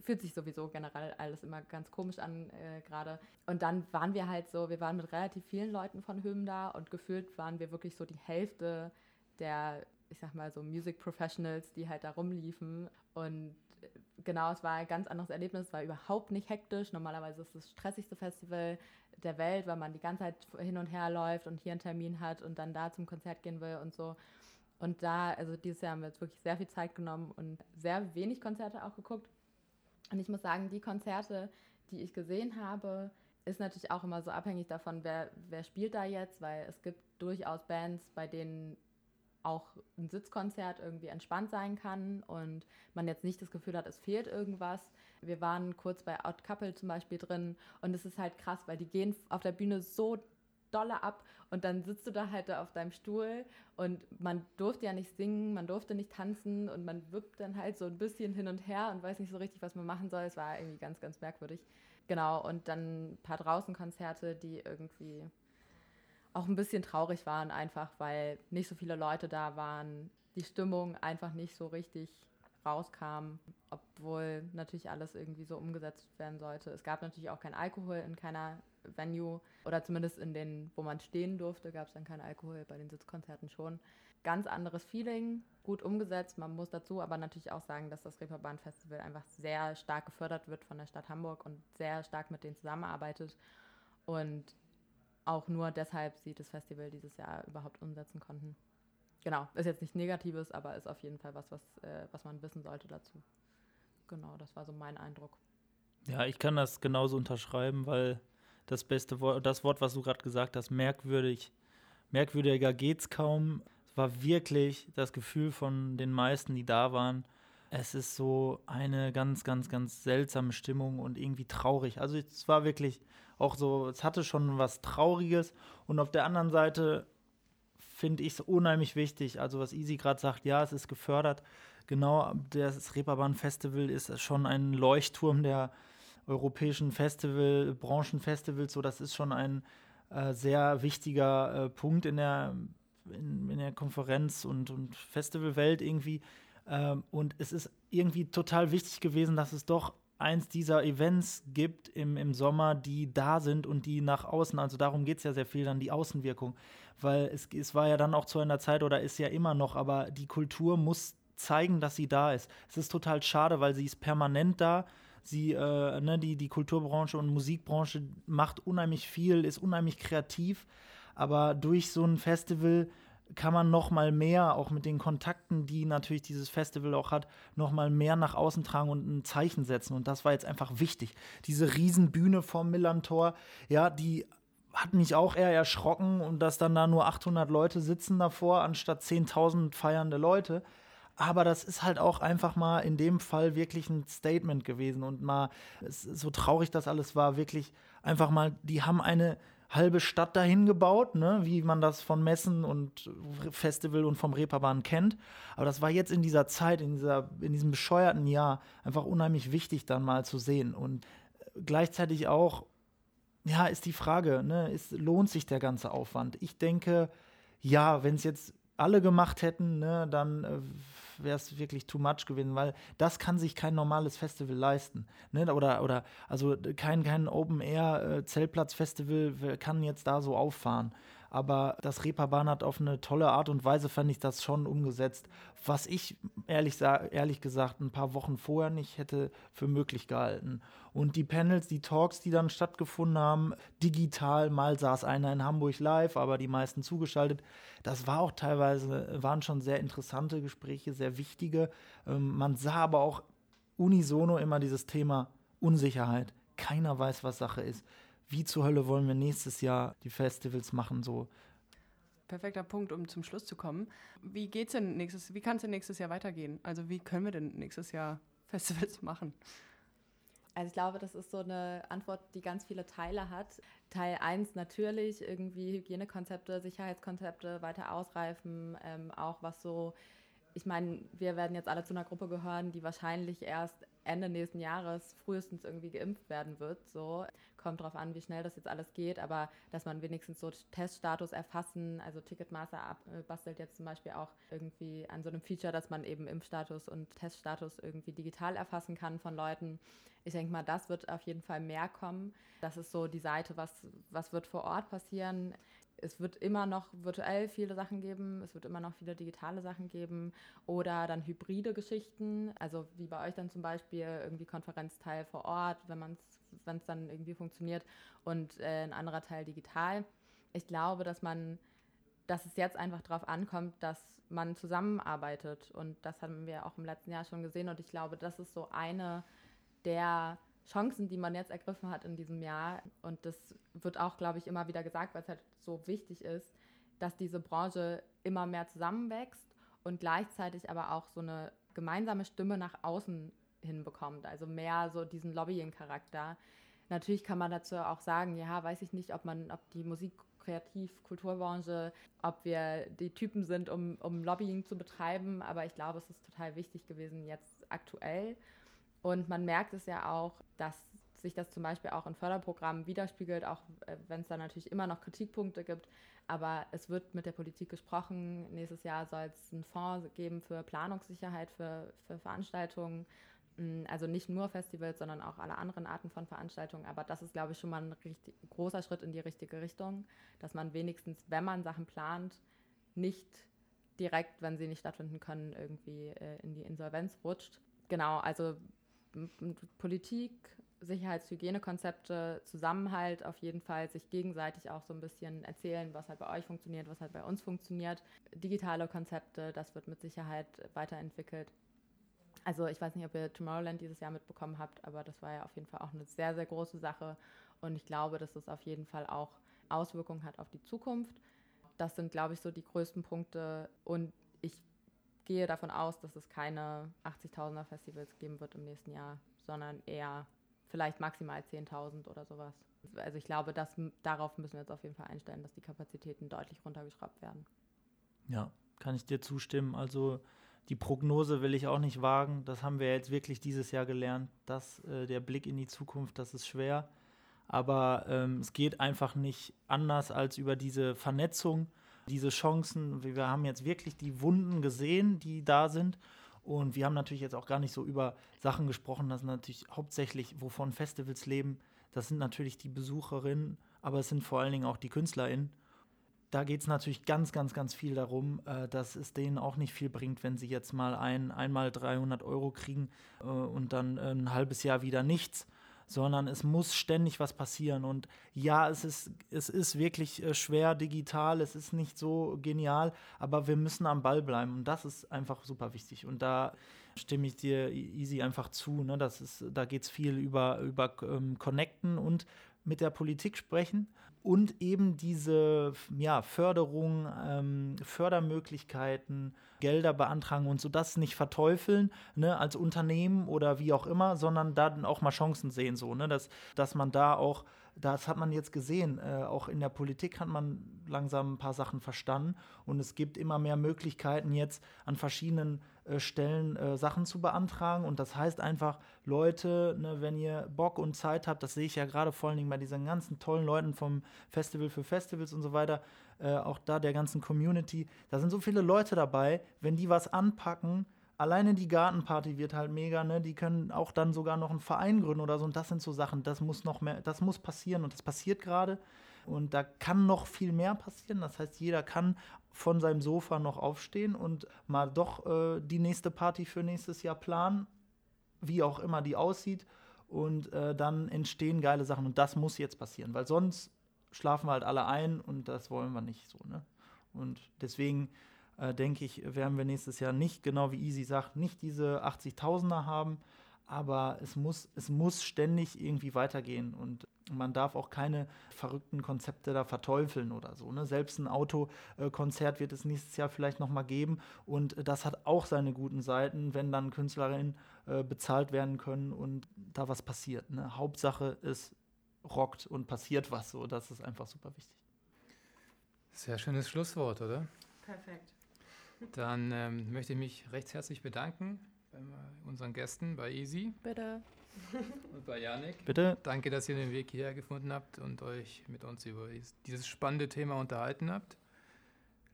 C: fühlt sich sowieso generell alles immer ganz komisch an äh, gerade. Und dann waren wir halt so, wir waren mit relativ vielen Leuten von Höhm da und gefühlt waren wir wirklich so die Hälfte der, ich sag mal so Music Professionals, die halt da rumliefen. Und genau, es war ein ganz anderes Erlebnis, es war überhaupt nicht hektisch. Normalerweise ist es das stressigste Festival der Welt, weil man die ganze Zeit hin und her läuft und hier einen Termin hat und dann da zum Konzert gehen will und so. Und da, also dieses Jahr haben wir jetzt wirklich sehr viel Zeit genommen und sehr wenig Konzerte auch geguckt. Und ich muss sagen, die Konzerte, die ich gesehen habe, ist natürlich auch immer so abhängig davon, wer, wer spielt da jetzt, weil es gibt durchaus Bands, bei denen auch ein Sitzkonzert irgendwie entspannt sein kann und man jetzt nicht das Gefühl hat, es fehlt irgendwas. Wir waren kurz bei Out Couple zum Beispiel drin und es ist halt krass, weil die gehen auf der Bühne so dolle ab und dann sitzt du da halt da auf deinem Stuhl und man durfte ja nicht singen, man durfte nicht tanzen und man wippt dann halt so ein bisschen hin und her und weiß nicht so richtig, was man machen soll. Es war irgendwie ganz, ganz merkwürdig. Genau, und dann ein paar Draußenkonzerte, die irgendwie auch ein bisschen traurig waren, einfach weil nicht so viele Leute da waren, die Stimmung einfach nicht so richtig rauskam, obwohl natürlich alles irgendwie so umgesetzt werden sollte. Es gab natürlich auch kein Alkohol in keiner Venue oder zumindest in den, wo man stehen durfte, gab es dann keinen Alkohol, bei den Sitzkonzerten schon. Ganz anderes Feeling, gut umgesetzt. Man muss dazu aber natürlich auch sagen, dass das Reeperbahn Festival einfach sehr stark gefördert wird von der Stadt Hamburg und sehr stark mit denen zusammenarbeitet und auch nur deshalb sie das Festival dieses Jahr überhaupt umsetzen konnten. Genau, ist jetzt nicht Negatives, aber ist auf jeden Fall was, was, äh, was man wissen sollte dazu. Genau, das war so mein Eindruck.
D: Ja, ich kann das genauso unterschreiben, weil das beste Wort, das Wort, was du gerade gesagt hast, merkwürdig, merkwürdiger geht's kaum. Es war wirklich das Gefühl von den meisten, die da waren, es ist so eine ganz, ganz, ganz seltsame Stimmung und irgendwie traurig. Also es war wirklich auch so, es hatte schon was Trauriges und auf der anderen Seite finde ich es unheimlich wichtig. Also was Easy gerade sagt, ja, es ist gefördert. Genau, das Reeperbahn Festival ist schon ein Leuchtturm der europäischen Festival, Branchenfestivals. So, das ist schon ein äh, sehr wichtiger äh, Punkt in der, in, in, der Konferenz- und, und Festivalwelt irgendwie. Ähm, und es ist irgendwie total wichtig gewesen, dass es doch eins dieser Events gibt im, im Sommer, die da sind und die nach außen, also darum geht es ja sehr viel, dann die Außenwirkung. Weil es, es war ja dann auch zu einer Zeit oder ist ja immer noch, aber die Kultur muss zeigen, dass sie da ist. Es ist total schade, weil sie ist permanent da. Sie, äh, ne, die, die Kulturbranche und Musikbranche macht unheimlich viel, ist unheimlich kreativ. Aber durch so ein Festival kann man noch mal mehr, auch mit den Kontakten, die natürlich dieses Festival auch hat, noch mal mehr nach außen tragen und ein Zeichen setzen. Und das war jetzt einfach wichtig. Diese Riesenbühne vom Millantor, ja, die hat mich auch eher erschrocken und dass dann da nur 800 Leute sitzen davor, anstatt 10.000 feiernde Leute. Aber das ist halt auch einfach mal in dem Fall wirklich ein Statement gewesen und mal, so traurig das alles war, wirklich einfach mal, die haben eine halbe Stadt dahin gebaut, ne, wie man das von Messen und Festival und vom Reeperbahn kennt. Aber das war jetzt in dieser Zeit, in, dieser, in diesem bescheuerten Jahr einfach unheimlich wichtig, dann mal zu sehen. Und gleichzeitig auch, ja, ist die Frage, ne, ist, lohnt sich der ganze Aufwand? Ich denke, ja, wenn es jetzt alle gemacht hätten, ne, dann äh, wäre es wirklich too much gewesen, weil das kann sich kein normales Festival leisten. Ne? Oder, oder also kein, kein Open-Air-Zeltplatz-Festival äh, kann jetzt da so auffahren. Aber das Reeperbahn hat auf eine tolle Art und Weise, fand ich das schon umgesetzt, was ich ehrlich, ehrlich gesagt ein paar Wochen vorher nicht hätte für möglich gehalten. Und die Panels, die Talks, die dann stattgefunden haben, digital, mal saß einer in Hamburg live, aber die meisten zugeschaltet, das war auch teilweise, waren schon sehr interessante Gespräche, sehr wichtige. Ähm, man sah aber auch unisono immer dieses Thema Unsicherheit. Keiner weiß, was Sache ist wie zur Hölle wollen wir nächstes Jahr die Festivals machen, so.
A: Perfekter Punkt, um zum Schluss zu kommen. Wie geht's denn nächstes, wie kann es denn nächstes Jahr weitergehen? Also wie können wir denn nächstes Jahr Festivals machen?
C: Also ich glaube, das ist so eine Antwort, die ganz viele Teile hat. Teil 1 natürlich irgendwie Hygienekonzepte, Sicherheitskonzepte weiter ausreifen, ähm, auch was so, ich meine, wir werden jetzt alle zu einer Gruppe gehören, die wahrscheinlich erst Ende nächsten Jahres frühestens irgendwie geimpft werden wird. So kommt drauf an, wie schnell das jetzt alles geht, aber dass man wenigstens so Teststatus erfassen, also Ticketmaster ab, äh, bastelt jetzt zum Beispiel auch irgendwie an so einem Feature, dass man eben Impfstatus und Teststatus irgendwie digital erfassen kann von Leuten. Ich denke mal, das wird auf jeden Fall mehr kommen. Das ist so die Seite, was, was wird vor Ort passieren es wird immer noch virtuell viele Sachen geben, es wird immer noch viele digitale Sachen geben oder dann hybride Geschichten, also wie bei euch dann zum Beispiel irgendwie Konferenzteil vor Ort, wenn man wenn es dann irgendwie funktioniert und äh, ein anderer Teil digital. Ich glaube, dass man, dass es jetzt einfach darauf ankommt, dass man zusammenarbeitet und das haben wir auch im letzten Jahr schon gesehen und ich glaube, das ist so eine der Chancen, die man jetzt ergriffen hat in diesem Jahr. Und das wird auch, glaube ich, immer wieder gesagt, weil es halt so wichtig ist, dass diese Branche immer mehr zusammenwächst und gleichzeitig aber auch so eine gemeinsame Stimme nach außen hinbekommt. Also mehr so diesen Lobbying-Charakter. Natürlich kann man dazu auch sagen, ja, weiß ich nicht, ob man, ob die Musik Kreativ-, Kulturbranche, ob wir die Typen sind, um, um Lobbying zu betreiben. Aber ich glaube, es ist total wichtig gewesen, jetzt aktuell und man merkt es ja auch, dass sich das zum Beispiel auch in Förderprogrammen widerspiegelt, auch äh, wenn es da natürlich immer noch Kritikpunkte gibt. Aber es wird mit der Politik gesprochen. Nächstes Jahr soll es einen Fonds geben für Planungssicherheit für, für Veranstaltungen. Also nicht nur Festivals, sondern auch alle anderen Arten von Veranstaltungen. Aber das ist, glaube ich, schon mal ein richtig, großer Schritt in die richtige Richtung, dass man wenigstens, wenn man Sachen plant, nicht direkt, wenn sie nicht stattfinden können, irgendwie äh, in die Insolvenz rutscht. Genau, also Politik, Sicherheitshygienekonzepte, Zusammenhalt auf jeden Fall, sich gegenseitig auch so ein bisschen erzählen, was halt bei euch funktioniert, was halt bei uns funktioniert. Digitale Konzepte, das wird mit Sicherheit weiterentwickelt. Also ich weiß nicht, ob ihr Tomorrowland dieses Jahr mitbekommen habt, aber das war ja auf jeden Fall auch eine sehr, sehr große Sache. Und ich glaube, dass es auf jeden Fall auch Auswirkungen hat auf die Zukunft. Das sind, glaube ich, so die größten Punkte. Und ich gehe davon aus, dass es keine 80.000er Festivals geben wird im nächsten Jahr, sondern eher vielleicht maximal 10.000 oder sowas. Also ich glaube, dass, darauf müssen wir jetzt auf jeden Fall einstellen, dass die Kapazitäten deutlich runtergeschraubt werden.
D: Ja, kann ich dir zustimmen. Also die Prognose will ich auch nicht wagen. Das haben wir jetzt wirklich dieses Jahr gelernt, dass äh, der Blick in die Zukunft, das ist schwer. Aber ähm, es geht einfach nicht anders als über diese Vernetzung, diese Chancen. Wir haben jetzt wirklich die Wunden gesehen, die da sind. Und wir haben natürlich jetzt auch gar nicht so über Sachen gesprochen, das natürlich hauptsächlich, wovon Festivals leben. Das sind natürlich die Besucherinnen, aber es sind vor allen Dingen auch die KünstlerInnen da geht es natürlich ganz, ganz, ganz viel darum, äh, dass es denen auch nicht viel bringt, wenn sie jetzt mal ein, einmal 300 Euro kriegen äh, und dann äh, ein halbes Jahr wieder nichts, sondern es muss ständig was passieren. Und ja, es ist, es ist wirklich äh, schwer digital, es ist nicht so genial, aber wir müssen am Ball bleiben und das ist einfach super wichtig. Und da stimme ich dir easy einfach zu. Ne? Das ist, da geht es viel über, über ähm, Connecten und mit der Politik sprechen und eben diese ja, Förderung, ähm, Fördermöglichkeiten, Gelder beantragen und so das nicht verteufeln ne, als Unternehmen oder wie auch immer, sondern da dann auch mal Chancen sehen, so, ne, dass, dass man da auch, das hat man jetzt gesehen, äh, auch in der Politik hat man langsam ein paar Sachen verstanden und es gibt immer mehr Möglichkeiten jetzt an verschiedenen äh, Stellen äh, Sachen zu beantragen. Und das heißt einfach, Leute, ne, wenn ihr Bock und Zeit habt, das sehe ich ja gerade vor allen Dingen bei diesen ganzen tollen Leuten vom Festival für Festivals und so weiter, äh, auch da der ganzen Community, da sind so viele Leute dabei, wenn die was anpacken, alleine die Gartenparty wird halt mega, ne? Die können auch dann sogar noch einen Verein gründen oder so. Und das sind so Sachen, das muss noch mehr, das muss passieren und das passiert gerade. Und da kann noch viel mehr passieren. Das heißt, jeder kann von seinem Sofa noch aufstehen und mal doch äh, die nächste Party für nächstes Jahr planen, wie auch immer die aussieht. Und äh, dann entstehen geile Sachen. Und das muss jetzt passieren, weil sonst schlafen wir halt alle ein und das wollen wir nicht so. Ne? Und deswegen äh, denke ich, werden wir nächstes Jahr nicht, genau wie Easy sagt, nicht diese 80.000er haben, aber es muss, es muss ständig irgendwie weitergehen und man darf auch keine verrückten Konzepte da verteufeln oder so. Ne? Selbst ein Autokonzert wird es nächstes Jahr vielleicht nochmal geben und das hat auch seine guten Seiten, wenn dann Künstlerinnen äh, bezahlt werden können und da was passiert. Ne? Hauptsache es rockt und passiert was so, das ist einfach super wichtig.
B: Sehr schönes Schlusswort, oder?
A: Perfekt.
B: Dann ähm, möchte ich mich recht herzlich bedanken bei unseren Gästen, bei Easy.
C: Bitte.
B: Und bei Janik.
D: Bitte.
B: Danke, dass ihr den Weg hierher gefunden habt und euch mit uns über dieses spannende Thema unterhalten habt.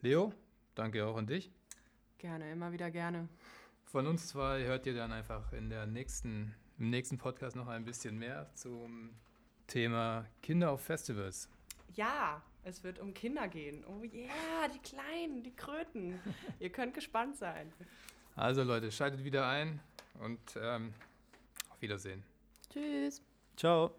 B: Leo, danke auch an dich.
A: Gerne, immer wieder gerne.
B: Von uns zwei hört ihr dann einfach in der nächsten, im nächsten Podcast noch ein bisschen mehr zum Thema Kinder auf Festivals.
A: Ja, es wird um Kinder gehen. Oh yeah, die Kleinen, die Kröten. ihr könnt gespannt sein.
B: Also Leute, schaltet wieder ein und ähm, auf Wiedersehen.
C: Tschüss.
D: Ciao.